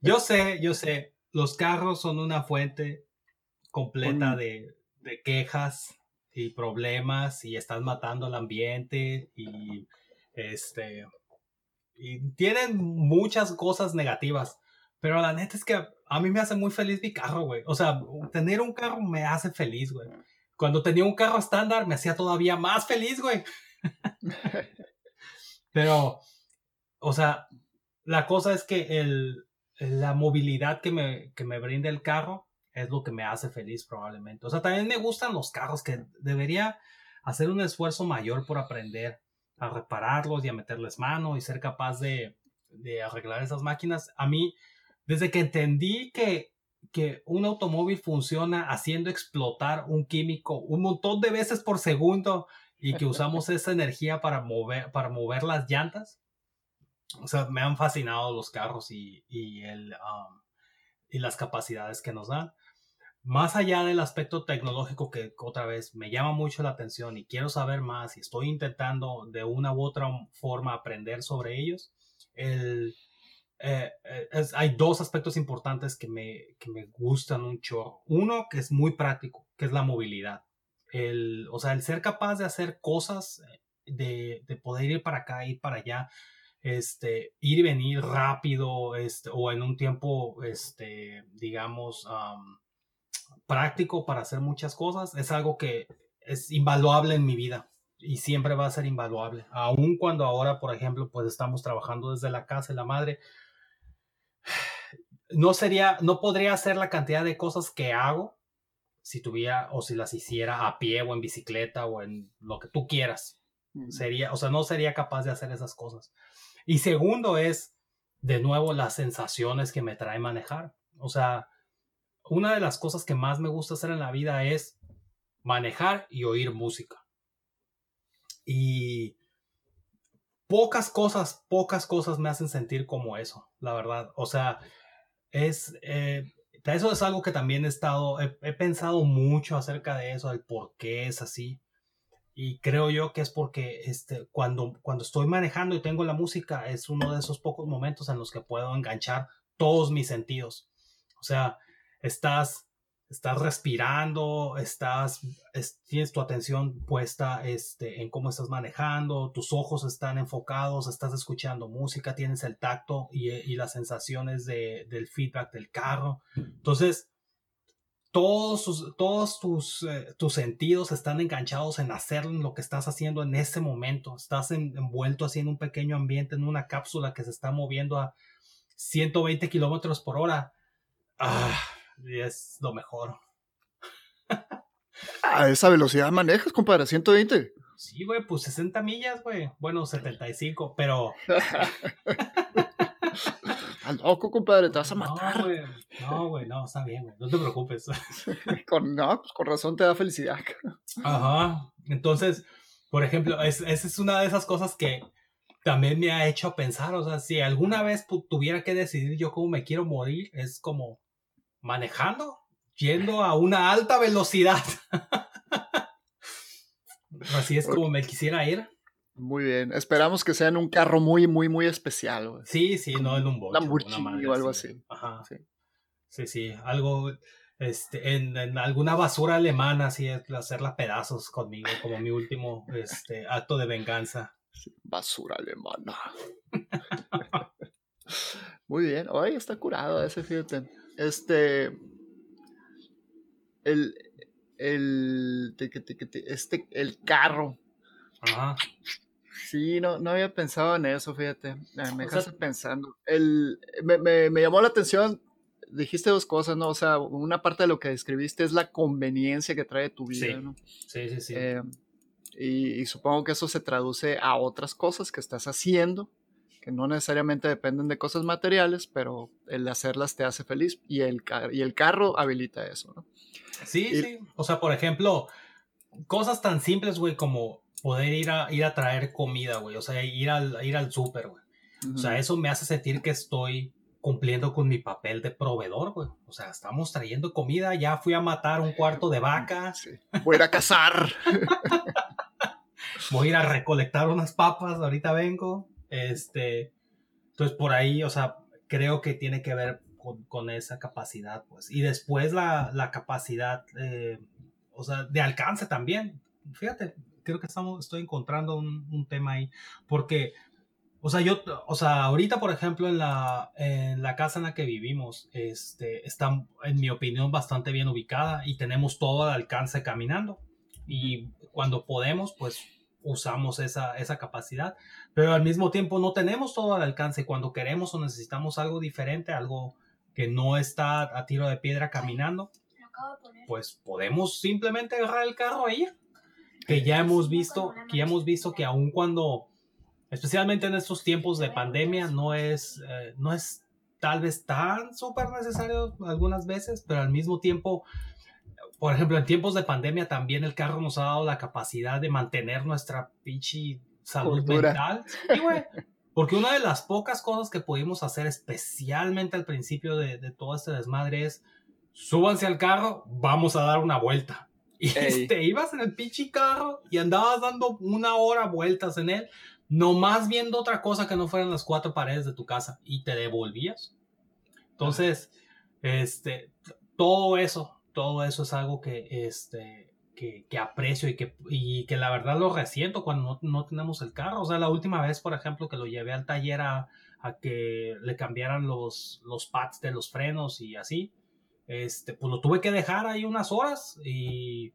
yo sé, yo sé. Los carros son una fuente completa de, de quejas y problemas y están matando al ambiente y este y tienen muchas cosas negativas. Pero la neta es que a mí me hace muy feliz mi carro, güey. O sea, tener un carro me hace feliz, güey. Cuando tenía un carro estándar me hacía todavía más feliz, güey. Pero, o sea, la cosa es que el, la movilidad que me, que me brinda el carro es lo que me hace feliz probablemente. O sea, también me gustan los carros que debería hacer un esfuerzo mayor por aprender a repararlos y a meterles mano y ser capaz de, de arreglar esas máquinas. A mí, desde que entendí que, que un automóvil funciona haciendo explotar un químico un montón de veces por segundo y que usamos esa energía para mover, para mover las llantas, o sea, me han fascinado los carros y, y, el, um, y las capacidades que nos dan. Más allá del aspecto tecnológico que otra vez me llama mucho la atención y quiero saber más y estoy intentando de una u otra forma aprender sobre ellos, el, eh, eh, hay dos aspectos importantes que me, que me gustan un chorro. Uno que es muy práctico, que es la movilidad. El, o sea, el ser capaz de hacer cosas, eh, de, de poder ir para acá, ir para allá, este, ir y venir rápido, este, o en un tiempo, este, digamos, práctico para hacer muchas cosas, es algo que es invaluable en mi vida y siempre va a ser invaluable. Aun cuando ahora, por ejemplo, pues estamos trabajando desde la casa y la madre, no sería, no podría hacer la cantidad de cosas que hago si tuviera o si las hiciera a pie o en bicicleta o en lo que tú quieras. Sería, o sea, no sería capaz de hacer esas cosas. Y segundo es, de nuevo, las sensaciones que me trae manejar. O sea, una de las cosas que más me gusta hacer en la vida es manejar y oír música. Y pocas cosas, pocas cosas me hacen sentir como eso, la verdad. O sea, es, eh, eso es algo que también he estado, he, pensado mucho acerca de eso, el por qué es así. Y creo yo que es porque este, cuando, cuando estoy manejando y tengo la música, es uno de esos pocos momentos en los que puedo enganchar todos mis sentidos. O sea, estás estás respirando, estás, tienes tu atención puesta este, en cómo estás manejando, tus ojos están enfocados, estás escuchando música, tienes el tacto y, y las sensaciones de, del feedback del carro. Entonces, todos, todos tus, eh, tus sentidos están enganchados en hacer lo que estás haciendo en ese momento. Estás envuelto así en un pequeño ambiente, en una cápsula que se está moviendo a 120 kilómetros por hora. Ah, y es lo mejor. A esa velocidad manejas, compadre, 120. Sí, güey, pues 60 millas, güey. Bueno, 75, pero. Al loco, compadre, te vas a matar. No, güey, no, güey, no, está bien, güey, no te preocupes. con, no, pues con razón te da felicidad. Ajá. Entonces, por ejemplo, esa es una de esas cosas que también me ha hecho pensar. O sea, si alguna vez tuviera que decidir yo cómo me quiero morir, es como manejando, yendo a una alta velocidad. Así es como me quisiera ir. Muy bien. Esperamos que sea en un carro muy, muy, muy especial. Sí, sí, no en un bocho. Lamborghini o algo así. Ajá. Sí, sí, Algo este, en, alguna basura alemana, así, hacerla pedazos conmigo, como mi último este, acto de venganza. basura alemana. muy bien. Ay, está curado ese, fíjate. Este. El. El. Este, el carro. Ajá. Sí, no, no había pensado en eso, fíjate. Me dejaste pensando. El, me, me, me, llamó la atención, dijiste dos cosas, ¿no? O sea, una parte de lo que describiste es la conveniencia que trae tu vida, sí. ¿no? Sí, sí, sí. Eh, y, y, supongo que eso se traduce a otras cosas que estás haciendo, que no necesariamente dependen de cosas materiales, pero el hacerlas te hace feliz y el, y el carro habilita eso, ¿no? Sí, y, sí. O sea, por ejemplo, cosas tan simples, güey, como poder ir a, ir a traer comida, güey. O sea, ir al, ir al súper, güey. Uh -huh. O sea, eso me hace sentir que estoy cumpliendo con mi papel de proveedor, güey. O sea, estamos trayendo comida, ya fui a matar un cuarto de vaca. Sí. Voy a ir a cazar. Voy a ir a recolectar unas papas, ahorita vengo. Este, entonces por ahí, o sea, creo que tiene que ver con, con esa capacidad, pues. Y después la, la capacidad, eh, o sea, de alcance también. Fíjate, creo que estamos, estoy encontrando un, un, tema ahí, porque, o sea, yo, o sea, ahorita, por ejemplo, en la, en la casa en la que vivimos, este, está, en mi opinión, bastante bien ubicada y tenemos todo al alcance caminando. Y cuando podemos, pues usamos esa, esa capacidad, pero al mismo tiempo no tenemos todo al alcance. Cuando queremos o necesitamos algo diferente, algo que no está a tiro de piedra caminando, pues podemos simplemente agarrar el carro e ir. Que ya hemos visto, que ya hemos visto que aun cuando, especialmente en estos tiempos de pandemia, no es, eh, no es tal vez tan súper necesario algunas veces, pero al mismo tiempo, por ejemplo, en tiempos de pandemia también el carro nos ha dado la capacidad de mantener nuestra pinche salud Cultura. mental. Sí, güey. Porque una de las pocas cosas que pudimos hacer, especialmente al principio de, de todo este desmadre, es súbanse al carro, vamos a dar una vuelta. Y Ey. te ibas en el pinche carro y andabas dando una hora vueltas en él, nomás viendo otra cosa que no fueran las cuatro paredes de tu casa y te devolvías. Entonces, este, todo eso, todo eso es algo que, este, que, que aprecio y que, y que la verdad lo resiento cuando no, no, tenemos el carro. O sea, la última vez, por ejemplo, que lo llevé al taller a, a que le cambiaran los, los pads de los frenos y así, este, pues lo tuve que dejar ahí unas horas y,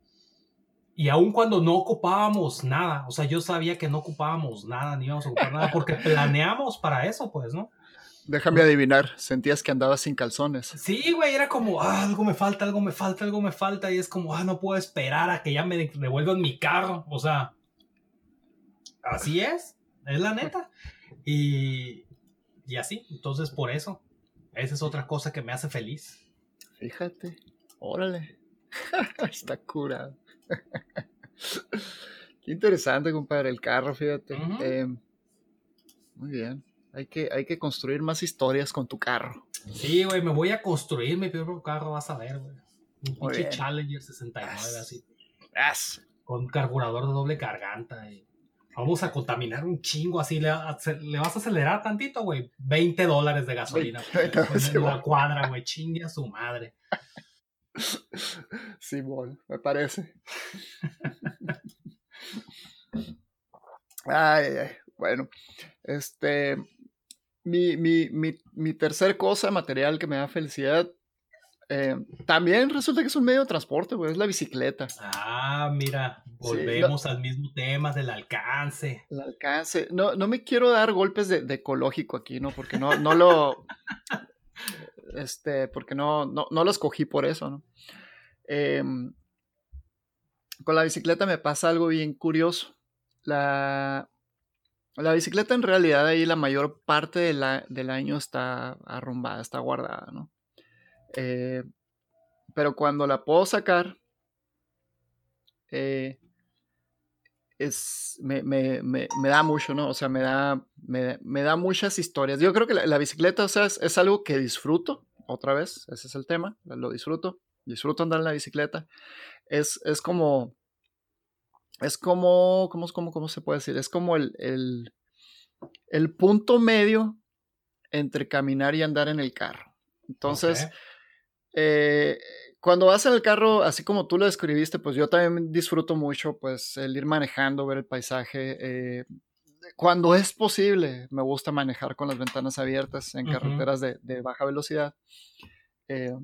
y aun cuando no ocupábamos nada, o sea, yo sabía que no ocupábamos nada, ni íbamos a ocupar nada, porque planeamos para eso, pues, ¿no? Déjame adivinar, sentías que andabas sin calzones. Sí, güey, era como, ah, algo me falta, algo me falta, algo me falta, y es como, ah, no puedo esperar a que ya me devuelvan mi carro, o sea, así es, es la neta, y, y así, entonces por eso, esa es otra cosa que me hace feliz. Fíjate, órale. Está curado. Qué interesante, compadre, el carro, fíjate. Uh -huh. eh, muy bien. Hay que, hay que construir más historias con tu carro. Sí, güey, me voy a construir mi propio carro, vas a ver, güey. Un pinche Challenger 69, As. así. As. Con carburador de doble garganta. Y vamos a contaminar un chingo así. Le, le vas a acelerar tantito, güey. 20 dólares de gasolina. en la cuadra, güey. Chingue a su madre. Simón, me parece. ay, ay, bueno, este, mi, mi, mi, mi tercer cosa material que me da felicidad, eh, también resulta que es un medio de transporte, güey, es la bicicleta. Ah, mira, volvemos sí, al mismo tema del alcance. El alcance. No, no me quiero dar golpes de, de ecológico aquí, ¿no? Porque no, no lo... este, porque no, no, no lo escogí por eso, ¿no? Eh, con la bicicleta me pasa algo bien curioso. La, la bicicleta en realidad ahí la mayor parte la, del año está arrumbada, está guardada, ¿no? Eh, pero cuando la puedo sacar, eh, es, me, me, me, me, da mucho, ¿no? O sea, me da, me, da muchas historias. Yo creo que la, la bicicleta, o sea, es, es, algo que disfruto, otra vez, ese es el tema, lo disfruto, disfruto andar en la bicicleta. Es, es como, es como, ¿cómo, cómo, cómo se puede decir? Es como el, el, el punto medio entre caminar y andar en el carro. Entonces, okay. eh, cuando vas en el carro, así como tú lo describiste, pues yo también disfruto mucho, pues el ir manejando, ver el paisaje. Eh, cuando es posible, me gusta manejar con las ventanas abiertas en uh -huh. carreteras de, de, baja velocidad. Eh,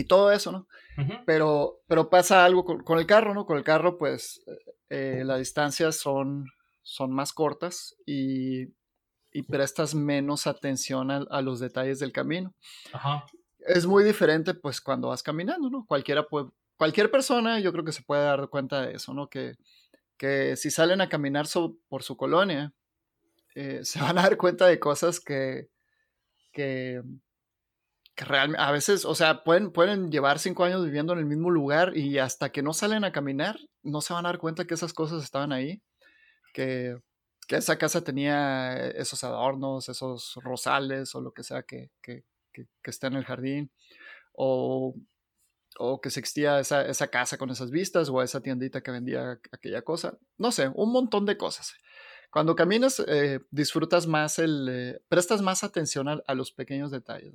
y todo eso, ¿no? Uh -huh. pero, pero pasa algo con, con, el carro, ¿no? Con el carro, pues eh, las distancias son son más cortas y, prestas menos atención a, los detalles del camino. Es muy diferente pues cuando vas caminando, ¿no? Cualquiera puede, cualquier persona yo creo que se puede dar cuenta de eso, ¿no? Que, que si salen a caminar por su colonia, eh, se van a dar cuenta de cosas que, que, realmente, a veces, o sea, pueden, pueden llevar cinco años viviendo en el mismo lugar y hasta que no salen a caminar, no se van a dar cuenta que esas cosas estaban ahí, que, que esa casa tenía esos adornos, esos rosales o lo que sea que, que, que, está en el jardín, o, o que existía esa, esa, casa con esas vistas, o esa tiendita que vendía aquella cosa, no sé, un montón de cosas. Cuando caminas, eh, disfrutas más el, eh, prestas más atención a, los pequeños detalles.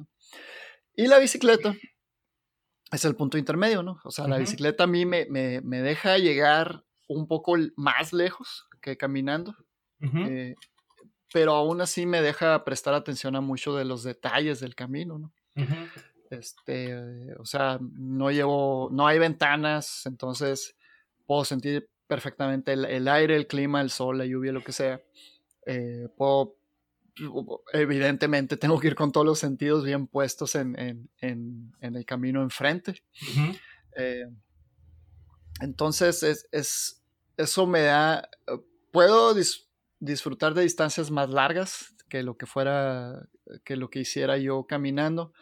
Y la bicicleta es el punto intermedio, ¿no? O sea, la bicicleta a mí me, me, me, deja llegar un poco más lejos que caminando, eh, pero aún así me deja prestar atención a muchos de los detalles del camino, ¿no? Este, o sea, no llevo, no hay ventanas, entonces puedo sentir perfectamente el, aire, el clima, el sol, la lluvia, lo que sea. Eh, puedo, evidentemente tengo que ir con todos los sentidos bien puestos en, el camino enfrente. Eh, entonces, es, eso me da, puedo disfrutar de distancias más largas que lo que fuera, que lo que hiciera yo caminando,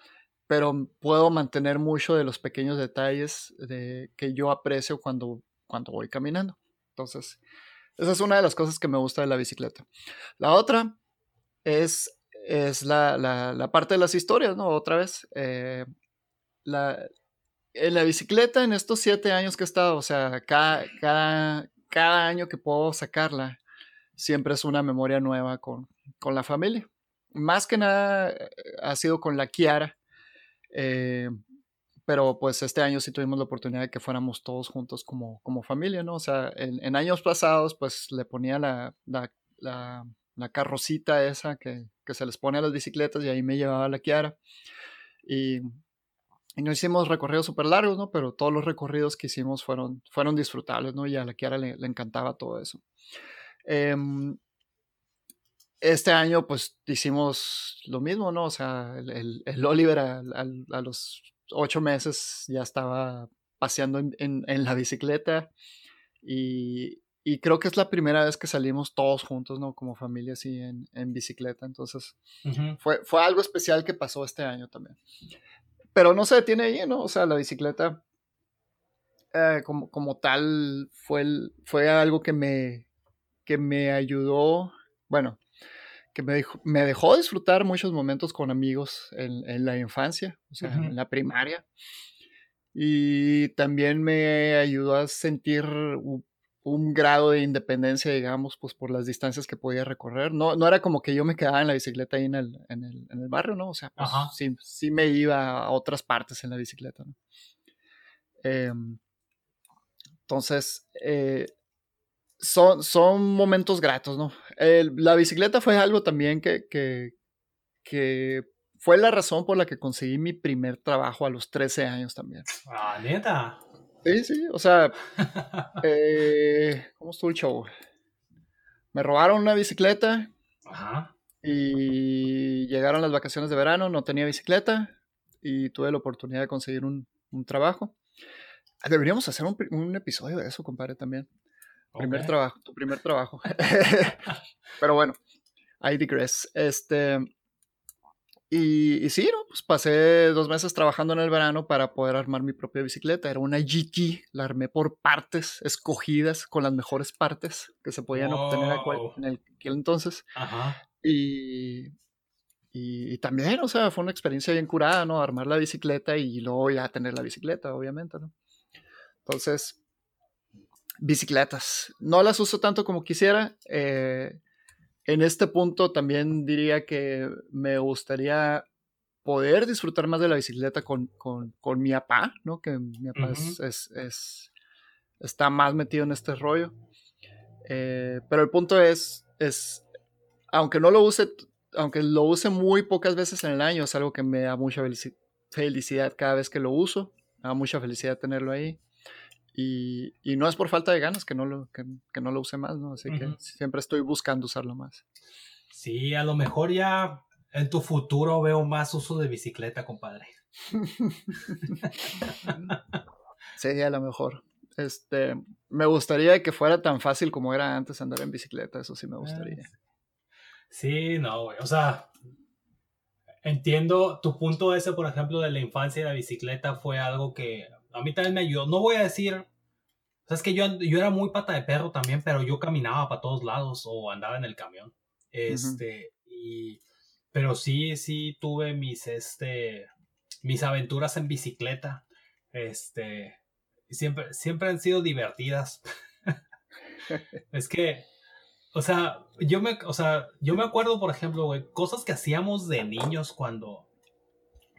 pero puedo mantener mucho de los pequeños detalles de, que yo aprecio cuando cuando voy caminando. Entonces, esa es una de las cosas que me gusta de la bicicleta. La otra es, es la, la, parte de las historias, ¿no? Otra vez. Eh, la, en la bicicleta, en estos siete años que he estado, o sea, cada, cada, cada año que puedo sacarla, siempre es una memoria nueva con, con la familia. Más que nada eh, ha sido con la Kiara. Eh, pero pues este año sí tuvimos la oportunidad de que fuéramos todos juntos como, como familia, ¿no? O sea, en, años pasados pues le ponía la, la, la, carrocita esa que, que, se les pone a las bicicletas y ahí me llevaba la Kiara. Y, y no hicimos recorridos súper largos, ¿no? Pero todos los recorridos que hicimos fueron, fueron disfrutables, ¿no? Y a la Kiara le, le encantaba todo eso. Em, este año pues hicimos lo mismo, ¿no? O sea, el, el, Oliver a, los ocho meses ya estaba paseando en, la bicicleta y, creo que es la primera vez que salimos todos juntos, ¿no? Como familia así en, bicicleta. Entonces, fue, fue algo especial que pasó este año también. Pero no se detiene ahí, ¿no? O sea, la bicicleta eh, como, como, tal fue, fue algo que me, que me ayudó, bueno, que me dejó, me dejó disfrutar muchos momentos con amigos en, la infancia, o sea, en la primaria. Y también me ayudó a sentir un, grado de independencia, digamos, pues por las distancias que podía recorrer. No, no era como que yo me quedaba en la bicicleta ahí en el, en el, en el barrio, ¿no? O sea, pues sí, sí, me iba a otras partes en la bicicleta, ¿no? Em, entonces, eh, son, son momentos gratos, ¿no? la bicicleta fue algo también que, que, fue la razón por la que conseguí mi primer trabajo a los 13 años también. Ah, neta. Sí, sí, o sea, eh, ¿cómo estuvo el show? Me robaron una bicicleta Ajá. y llegaron las vacaciones de verano, no tenía bicicleta y tuve la oportunidad de conseguir un, trabajo. Deberíamos hacer un, un, episodio de eso, compadre, también. Primer trabajo, tu primer trabajo. Pero bueno, I digress. Este, y, y, sí, ¿no? Pues pasé dos meses trabajando en el verano para poder armar mi propia bicicleta. Era una GT, la armé por partes escogidas con las mejores partes que se podían obtener en aquel entonces. Ajá. Y, y, y, también, o sea, fue una experiencia bien curada, ¿no? Armar la bicicleta y luego ya tener la bicicleta, obviamente, ¿no? Entonces, bicicletas. No las uso tanto como quisiera. Eh, en este punto también diría que me gustaría poder disfrutar más de la bicicleta con, mi papá, ¿no? Que mi papá es, está más metido en este rollo. Eh, pero el punto es, es, aunque no lo use, aunque lo use muy pocas veces en el año, es algo que me da mucha felicidad cada vez que lo uso. Me da mucha felicidad tenerlo ahí. Y, y, no es por falta de ganas que no lo, que, que no lo use más, ¿no? Así que siempre estoy buscando usarlo más. Sí, a lo mejor ya en tu futuro veo más uso de bicicleta, compadre. sí, a lo mejor. Este, me gustaría que fuera tan fácil como era antes andar en bicicleta, eso sí me gustaría. Sí, no, güey. O sea, entiendo tu punto ese, por ejemplo, de la infancia y la bicicleta fue algo que a mí también me ayudó. No voy a decir, o sea, es que yo, yo era muy pata de perro también, pero yo caminaba para todos lados o andaba en el camión. Este, y, pero sí, sí tuve mis, este, mis aventuras en bicicleta. Este, siempre, siempre han sido divertidas. es que o sea, yo me, o sea, yo me acuerdo, por ejemplo, güey, cosas que hacíamos de niños cuando,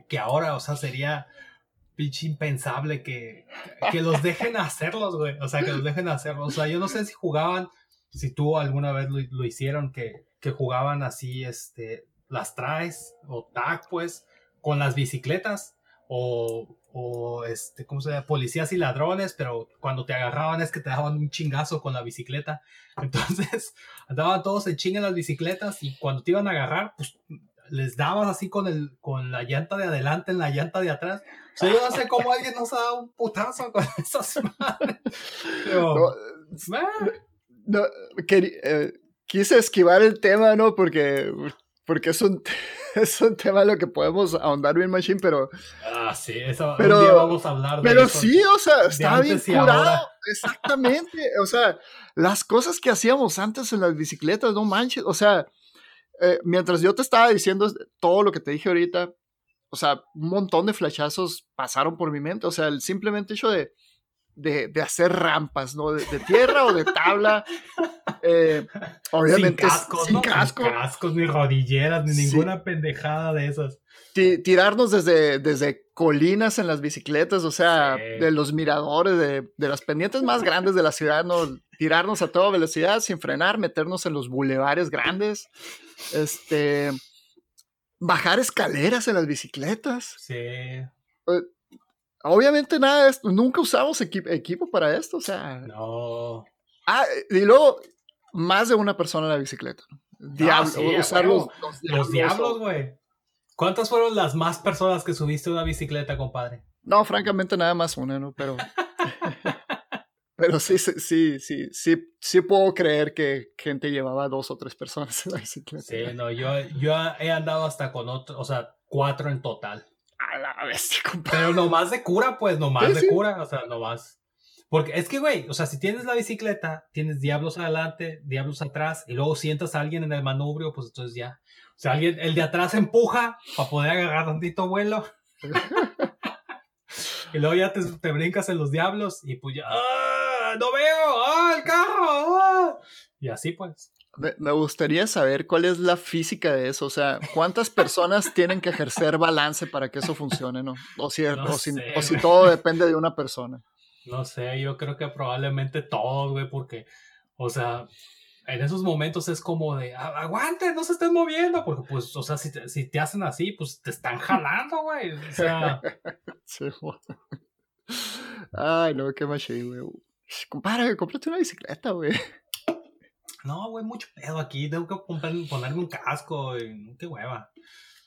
que ahora, o sea, sería pinche impensable que, que los dejen hacerlos, güey. O sea, que los dejen hacerlos. O sea, yo no sé si jugaban, si tú alguna vez lo, hicieron, que, que jugaban así, este, las traes o tag, pues, con las bicicletas o, o este, ¿cómo se llama? Policías y ladrones, pero cuando te agarraban es que te daban un chingazo con la bicicleta. Entonces, andaban todos en chinga en las bicicletas y cuando te iban a agarrar, pues les dabas así con, el, con la llanta de adelante en la llanta de atrás. O sea, yo no sé cómo alguien nos ha dado un putazo con esas madres. no, eh, quise esquivar el tema, ¿no? Porque, porque es un es un tema lo que podemos ahondar bien machine, pero... Ah, sí, eso pero, un día vamos a hablar de Pero sí, o sea, está bien curado. Exactamente, o sea, las cosas que hacíamos antes en las bicicletas, no manches, o sea, eh, mientras yo te estaba diciendo todo lo que te dije ahorita, o sea, un montón de flashazos pasaron por mi mente, o sea, el simplemente hecho de de, de hacer rampas, ¿no? De, tierra o de tabla. Eh, obviamente. Sin cascos, cascos, ni rodilleras, ni ninguna pendejada de esas. tirarnos desde, desde colinas en las bicicletas, o sea, de los miradores, de, de, las pendientes más grandes de la ciudad, ¿no? Tirarnos a toda velocidad sin frenar, meternos en los bulevares grandes. Este. Bajar escaleras en las bicicletas. Sí. Eh, Obviamente nada de esto, nunca usamos equipo para esto, o sea. No. Ah, y luego, más de una persona en la bicicleta. Diablo, usar los, los, diablos, güey. ¿Cuántas fueron las más personas que subiste una bicicleta, compadre? No, francamente nada más una, ¿no? Pero... pero sí, sí, sí, sí, sí puedo creer que gente llevaba dos o tres personas en la bicicleta. Sí, no, yo, yo he andado hasta con otro, o sea, cuatro en total. A la bestia, compadre. Pero nomás de cura, pues, nomás de cura, o sea, nomás. Porque es que, güey, o sea, si tienes la bicicleta, tienes diablos adelante, diablos atrás, y luego sientas a alguien en el manubrio, pues entonces ya. O sea, alguien, el de atrás empuja para poder agarrar tantito vuelo. y luego ya te, brincas en los diablos y pues ya, ¡ah! ¡No veo! ¡Ah, el carro! ¡Ah! Y así pues. Me, gustaría saber cuál es la física de eso, o sea, cuántas personas tienen que ejercer balance para que eso funcione, ¿no? O si, o, si todo depende de una persona. No sé, yo creo que probablemente todos, güey, porque, o sea, en esos momentos es como de, aguante, no se estén moviendo, porque pues, o sea, si te, si te hacen así, pues te están jalando, güey. O sea... Sí, Ay, no, qué maché, güey. Compadre, cómprate una bicicleta, güey. No, güey, mucho pedo aquí. Tengo que ponerme un casco. Y, qué hueva.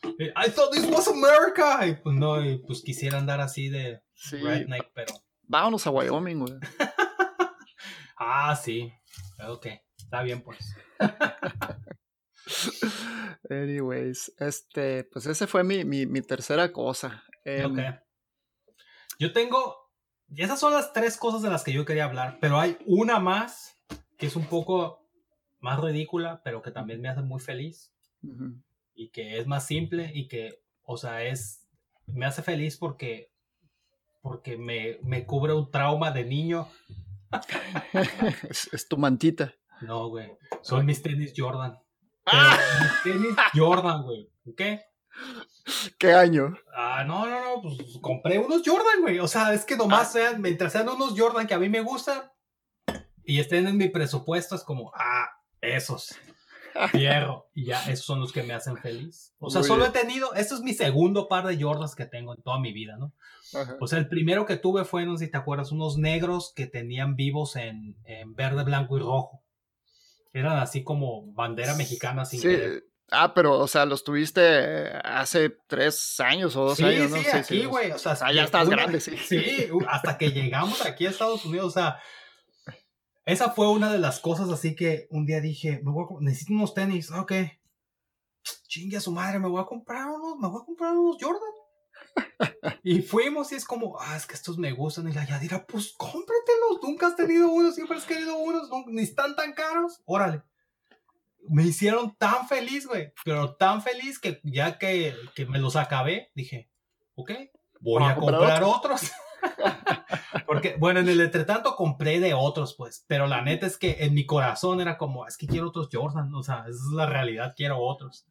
I thought this was America. Y pues no, y pues quisiera andar así de redneck, pero. Vámonos a Wyoming, güey. ah, sí. Ok, está bien, pues. Anyways, este, pues ese fue mi, mi, mi tercera cosa. Em, ok. Yo tengo. Y esas son las tres cosas de las que yo quería hablar, pero hay una más que es un poco más ridícula, pero que también me hace muy feliz. Y que es más simple y que, o sea, es, me hace feliz porque, porque me, me cubre un trauma de niño. es, tu mantita. No, güey. Son mis tenis Jordan. ¡Ah! Mis tenis Jordan, güey. ¿Qué? ¿Qué año? Ah, no, no, no, pues compré unos Jordan, güey. O sea, es que nomás ah. sean, mientras sean unos Jordan que a mí me gustan y estén en mi presupuesto, es como, ah, esos. Fierro. Y ya, esos son los que me hacen feliz. O sea, solo he tenido, esto es mi segundo par de Jordans que tengo en toda mi vida, ¿no? O sea, el primero que tuve fue, no sé si te acuerdas, unos negros que tenían vivos en, verde, blanco y rojo. Eran así como bandera mexicana sin sí. Ah, pero, o sea, los tuviste hace tres años o dos años, ¿no? Sí, sí, aquí, güey. O sea, ya estás grande, sí. Sí, hasta que llegamos aquí a Estados Unidos, o sea, esa fue una de las cosas así que un día dije, me voy a, necesito unos tenis, ok. Chingue a su madre, me voy a comprar unos, me voy a comprar unos Jordan y fuimos y es como, ah, es que estos me gustan. Y la Yadira, pues cómpratelos. Nunca has tenido unos, siempre has querido unos, ni están tan caros. Órale. Me hicieron tan feliz, güey. Pero tan feliz que ya que, que me los acabé, dije, ok, voy a, comprar, otros. Porque, bueno, en el entretanto compré de otros, pues. Pero la neta es que en mi corazón era como, es que quiero otros Jordan. O sea, esa es la realidad, quiero otros.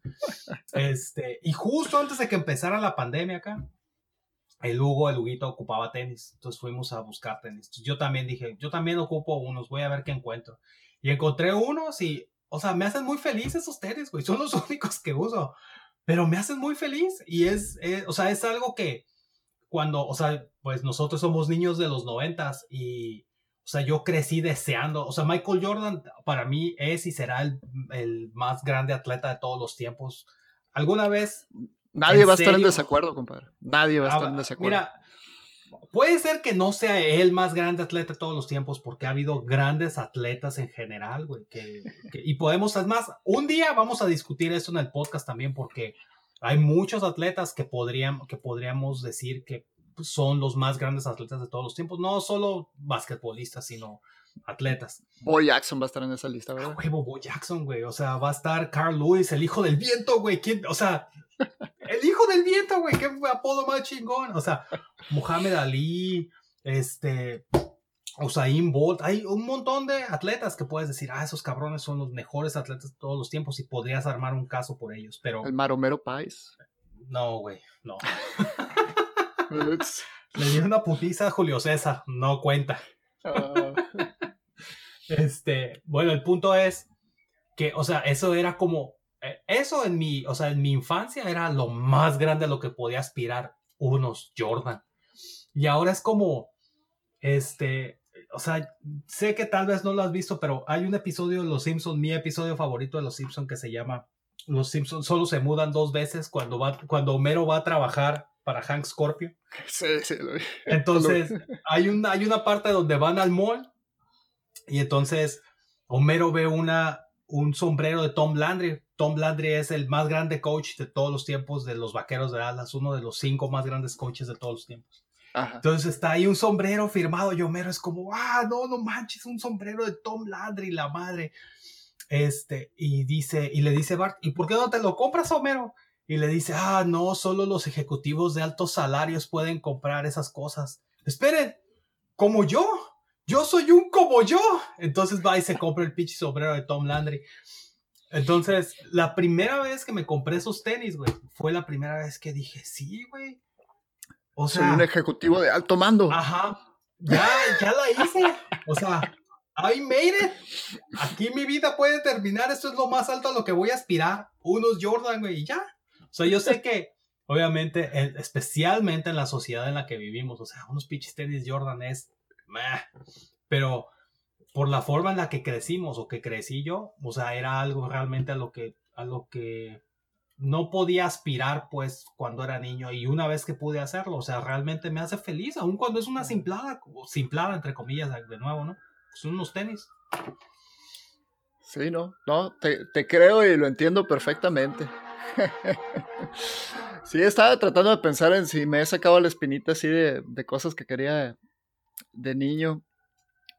Este, y justo antes de que empezara la pandemia acá, el Hugo, el Huguito ocupaba tenis. Entonces fuimos a buscar tenis. yo también dije, yo también ocupo unos, voy a ver qué encuentro. Y encontré unos y, o sea, me hacen muy feliz esos tenis, güey. Son los únicos que uso. Pero me hacen muy feliz. Y es, o sea, es algo que cuando, o sea, pues nosotros somos niños de los noventas y, o sea, yo crecí deseando, o sea, Michael Jordan para mí es y será el, el más grande atleta de todos los tiempos. ¿Alguna vez Nadie va a estar en desacuerdo, compadre. Nadie va a estar en desacuerdo. Mira, puede ser que no sea el más grande atleta de todos los tiempos, porque ha habido grandes atletas en general, güey. y podemos, es más, un día vamos a discutir eso en el podcast también, porque hay muchos atletas que, podrían, que podríamos decir que son los más grandes atletas de todos los tiempos. No solo basquetbolistas, sino atletas. Bo Jackson va a estar en esa lista, ¿verdad? Ah, Bo Jackson, güey. O sea, va a estar Carl Lewis, el hijo del viento, güey. O sea, el hijo del viento, güey. Qué apodo más chingón. O sea, Muhammad Ali, este. Usain Bolt, hay un montón de atletas que puedes decir, ah, esos cabrones son los mejores atletas de todos los tiempos y podrías armar un caso por ellos, pero... El Maromero Pais. No, güey, no. Le di una putiza a Julio César, no cuenta. Ah. Este, bueno, el punto es que, o sea, eso era como, eh, eso en mi, o sea, en mi infancia era lo más grande a lo que podía aspirar unos Jordan. Y ahora es como, este, o sea, sé que tal vez no lo has visto, pero hay un episodio de Los Simpsons, mi episodio favorito de Los Simpsons que se llama Los Simpsons solo se mudan dos veces cuando va, cuando Homero va a trabajar para Hank Scorpio. Sí, sí, lo Entonces, hay una, hay una parte donde van al mall y entonces Homero ve una, un sombrero de Tom Landry. Tom Landry es el más grande coach de todos los tiempos de los Vaqueros de Dallas, uno de los cinco más grandes coaches de todos los tiempos. Entonces está ahí un sombrero firmado y Homero es como, ah, no, no manches, un sombrero de Tom Landry, la madre. Este, y dice, y le dice Bart, ¿y por qué no te lo compras, Homero? Y le dice, ah, no, solo los ejecutivos de altos salarios pueden comprar esas cosas. Esperen, ¿como yo? Yo soy un como yo. Entonces va y se compra el pinche sombrero de Tom Landry. Entonces, la primera vez que me compré esos tenis, güey, fue la primera vez que dije, sí, güey. O sea, soy un ejecutivo de alto mando. Ajá. Ya, ya la hice. O sea, I made it. Aquí mi vida puede terminar. Esto es lo más alto a lo que voy a aspirar. Unos Jordan, güey, y ya. O sea, yo sé que, obviamente, especialmente en la sociedad en la que vivimos, o sea, unos pinches tenis Jordan es pero por la forma en la que crecimos o que crecí yo, o sea, era algo realmente a lo que, a lo que no podía aspirar pues cuando era niño y una vez que pude hacerlo, o sea, realmente me hace feliz, aun cuando es una simplada, simplada entre comillas, de nuevo, ¿no? Son unos tenis. Sí, no, no, te, te creo y lo entiendo perfectamente. sí, estaba tratando de pensar en si me he sacado la espinita así de, de cosas que quería de niño,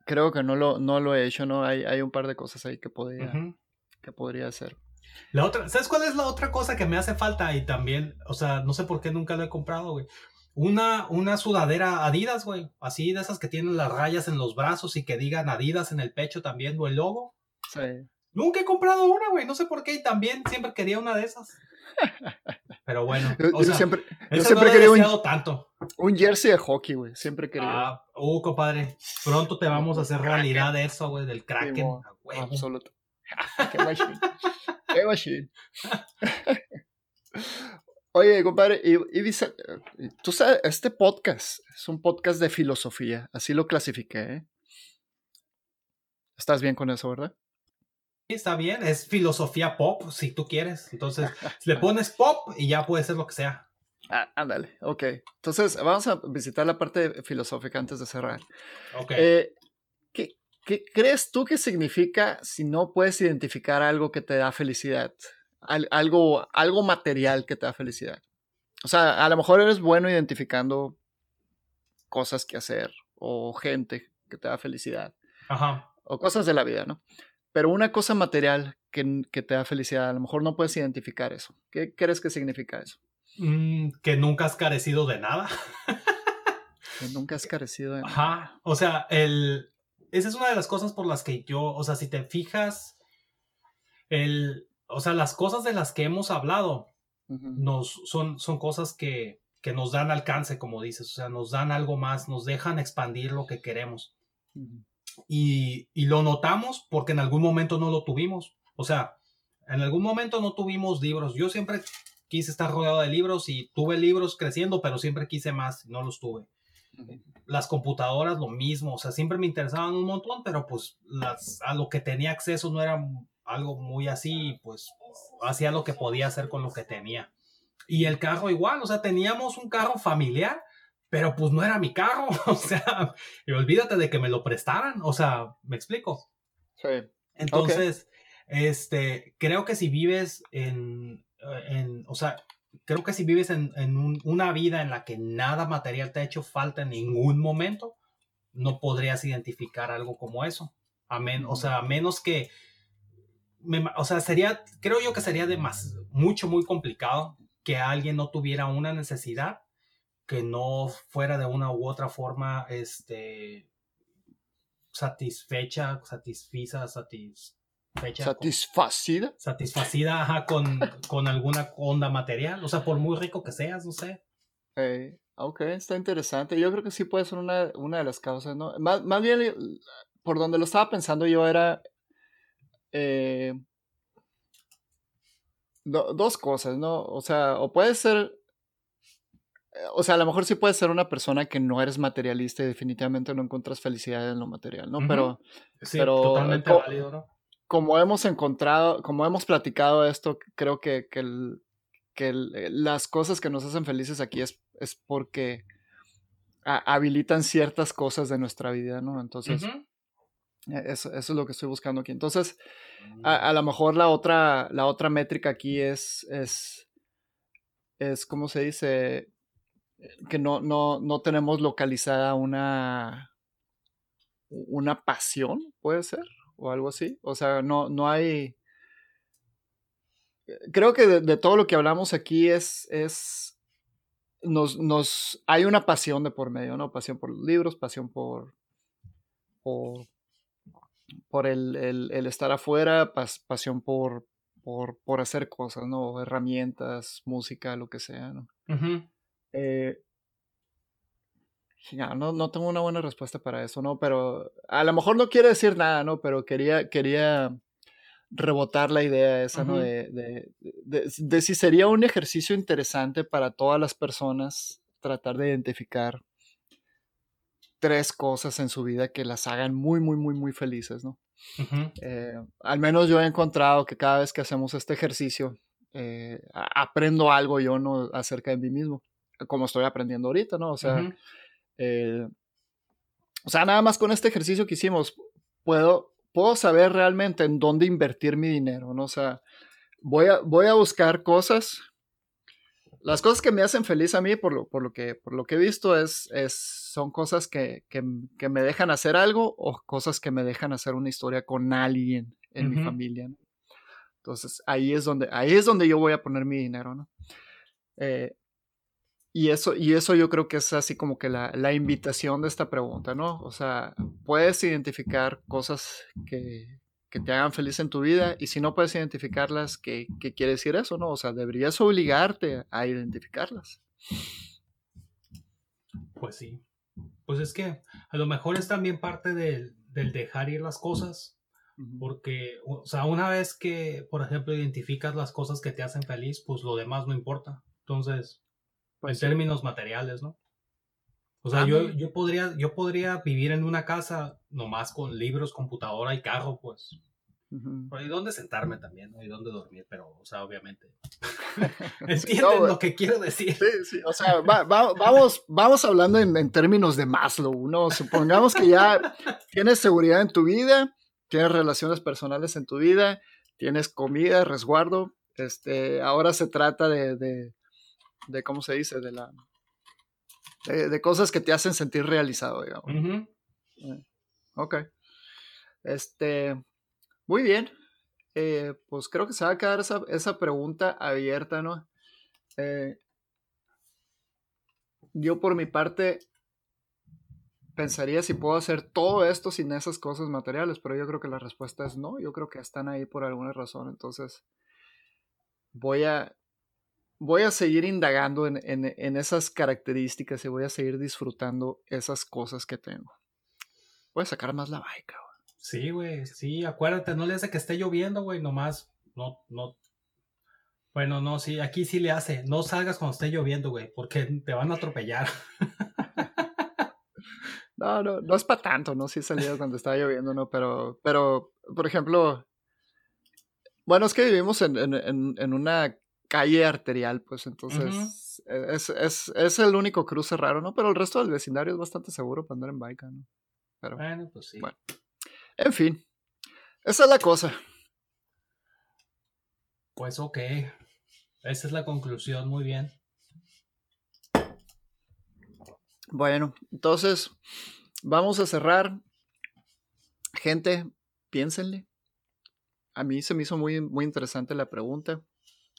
creo que no lo, no lo he hecho, ¿no? Hay, hay un par de cosas ahí que podría, que podría hacer. La otra, ¿sabes cuál es la otra cosa que me hace falta? Y también, o sea, no sé por qué nunca lo he comprado, güey. Una, una sudadera Adidas, güey. Así de esas que tienen las rayas en los brazos y que digan Adidas en el pecho también, o el logo. Sí. Nunca he comprado una, güey. No sé por qué. Y también siempre quería una de esas. Pero bueno, yo, siempre, yo siempre quería un, tanto. un jersey de hockey, güey. Siempre quería. Ah, uh, compadre. Pronto te vamos a hacer realidad de eso, güey, del Kraken. absoluto. Oye, compadre, y, tú sabes, este podcast es un podcast de filosofía, así lo clasifiqué. ¿eh? ¿Estás bien con eso, verdad? Está bien, es filosofía pop, si tú quieres. Entonces, le pones pop y ya puede ser lo que sea. Ah, ándale, ok. Entonces, vamos a visitar la parte filosófica antes de cerrar. Ok. Eh, ¿qué, ¿Qué crees tú que significa si no puedes identificar algo que te da felicidad? algo, algo material que te da felicidad. O sea, a lo mejor eres bueno identificando cosas que hacer o gente que te da felicidad. Ajá. O cosas de la vida, ¿no? Pero una cosa material que, que te da felicidad, a lo mejor no puedes identificar eso. ¿Qué crees que significa eso? Mm, que nunca has carecido de nada. que nunca has carecido de nada. Ajá. O sea, el, esa es una de las cosas por las que yo, o sea, si te fijas, el, o sea, las cosas de las que hemos hablado nos, son, son cosas que, que, nos dan alcance, como dices, o sea, nos dan algo más, nos dejan expandir lo que queremos. Y, y, lo notamos porque en algún momento no lo tuvimos. O sea, en algún momento no tuvimos libros. Yo siempre quise estar rodeado de libros y tuve libros creciendo, pero siempre quise más, no los tuve. Las computadoras, lo mismo, o sea, siempre me interesaban un montón, pero pues las, a lo que tenía acceso no era algo muy así, pues hacía lo que podía hacer con lo que tenía. Y el carro igual, o sea, teníamos un carro familiar, pero pues no era mi carro, o sea, y olvídate de que me lo prestaran, o sea, ¿me explico? Sí. Entonces, este, creo que si vives en, en o sea, creo que si vives en, en una vida en la que nada material te ha hecho falta en ningún momento, no podrías identificar algo como eso. Amén. O sea, a menos que o sea, sería, creo yo que sería de más, mucho, muy complicado que alguien no tuviera una necesidad que no fuera de una u otra forma, este, satisfecha, satisfiza, satisfecha. Satisfacida. Con, satisfacida con, con alguna onda material, o sea, por muy rico que seas, no sé. ok, está interesante. Yo creo que sí puede ser una, una de las causas, ¿no? Más, más bien, por donde lo estaba pensando yo era eh, dos cosas, ¿no? O sea, o puede ser, eh, o sea, a lo mejor sí puede ser una persona que no eres materialista y definitivamente no encuentras felicidad en lo material, ¿no? Pero, pero totalmente válido, ¿no? Como hemos encontrado, como hemos platicado esto, creo que, que, que las cosas que nos hacen felices aquí es, es porque habilitan ciertas cosas de nuestra vida, ¿no? Entonces, e-, eso, es lo que estoy buscando aquí. Entonces, a, lo mejor la otra, la otra métrica aquí es, es, es ¿cómo se dice? Que no, no, no tenemos localizada una, una pasión, puede ser, o algo así. O sea, no, no hay... Creo que de, todo lo que hablamos aquí es, es nos, nos, hay una pasión de por medio, ¿no? Pasión por los libros, pasión por, por por el, el, estar afuera, pasión por, por, por, hacer cosas, ¿no? Herramientas, música, lo que sea, ¿no? Eh, no, no tengo una buena respuesta para eso, ¿no? Pero a lo mejor no quiere decir nada, ¿no? Pero quería, quería rebotar la idea esa, ¿no? De, de, de, de, si sería un ejercicio interesante para todas las personas tratar de identificar tres cosas en su vida que las hagan muy, muy, muy, muy felices, ¿no? Eh, al menos yo he encontrado que cada vez que hacemos este ejercicio, eh, aprendo algo yo, ¿no? Acerca de mí mismo, como estoy aprendiendo ahorita, ¿no? O sea, eh, o sea, nada más con este ejercicio que hicimos, puedo, puedo saber realmente en dónde invertir mi dinero, ¿no? O sea, voy a, voy a buscar cosas las cosas que me hacen feliz a mí, por lo, por lo, que, por lo que he visto, es, es son cosas que, que, que, me dejan hacer algo o cosas que me dejan hacer una historia con alguien en mi familia. Entonces, ahí es, donde, ahí es donde yo voy a poner mi dinero, ¿no? Eh, y, eso, y eso yo creo que es así como que la, la invitación de esta pregunta, ¿no? O sea, puedes identificar cosas que, que te hagan feliz en tu vida y si no puedes identificarlas, ¿qué, qué quiere decir eso? No? O sea, deberías obligarte a identificarlas. Pues sí. Pues es que a lo mejor es también parte del, del dejar ir las cosas. Porque, o sea, una vez que, por ejemplo, identificas las cosas que te hacen feliz, pues lo demás no importa. Entonces, pues en términos materiales, ¿no? O sea, yo, yo, podría, yo podría vivir en una casa nomás con libros, computadora y carro, pues. Y dónde sentarme también, ¿no? Y dónde dormir, pero, o sea, obviamente. ¿Entienden lo que quiero decir? Sí, sí, o sea, vamos, vamos hablando en, términos de Maslow, ¿no? Supongamos que ya tienes seguridad en tu vida, tienes relaciones personales en tu vida, tienes comida, resguardo. Este, ahora se trata de, de, ¿cómo se dice? De la de, cosas que te hacen sentir realizado, digamos. Eh, ok. Este, muy bien. Eh, pues creo que se va a quedar esa, pregunta abierta, ¿no? Eh, yo por mi parte pensaría si puedo hacer todo esto sin esas cosas materiales, pero yo creo que la respuesta es no, yo creo que están ahí por alguna razón, entonces voy a, voy a seguir indagando en, en, esas características y voy a seguir disfrutando esas cosas que tengo. Voy a sacar más la bike, Sí, güey, sí, acuérdate, no le hace que esté lloviendo, güey, nomás, no, no. Bueno, no, sí, aquí sí le hace, no salgas cuando esté lloviendo, güey, porque te van a atropellar. No, no, no es para tanto, ¿no? Sí salido cuando estaba lloviendo, ¿no? Pero, pero, por ejemplo, bueno, es que vivimos en, en, en una calle arterial, pues entonces es, es, es, el único cruce raro, ¿no? Pero el resto del vecindario es bastante seguro para andar en bike, ¿no? Pero, bueno, pues sí. Bueno. En fin, esa es la cosa. Pues ok, esa es la conclusión, muy bien. Bueno, entonces vamos a cerrar. Gente, piénsenle. A mí se me hizo muy, muy interesante la pregunta.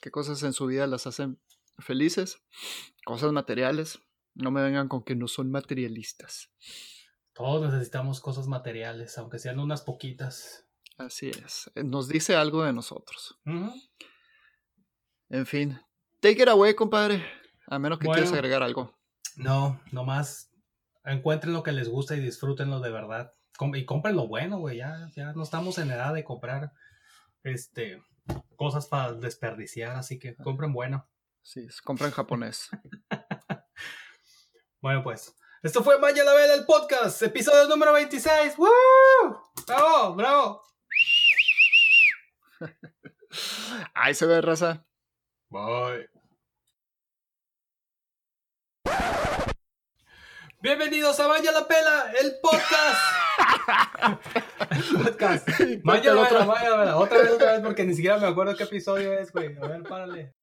¿Qué cosas en su vida las hacen felices? Cosas materiales. No me vengan con que no son materialistas. Todos necesitamos cosas materiales, aunque sean unas poquitas. Así es. Eh, nos dice algo de nosotros. En fin. Take it away, compadre. A menos que quieras agregar algo. No, nomás encuentren lo que les gusta y disfrútenlo de verdad. y compren lo bueno, güey. Ya, ya no estamos en edad de comprar este cosas para desperdiciar, así que compren bueno. Sí, compren japonés. bueno, pues. Esto fue Maya la Vela, el podcast, episodio número 26. ¡Woo! ¡Bravo! ¡Bravo! Ahí se ve, raza. Bye. Bienvenidos a Vaya la Pela, el podcast. Podcast. Vela. Otra vez, otra vez, porque ni siquiera me acuerdo qué episodio es, güey. A ver, párale.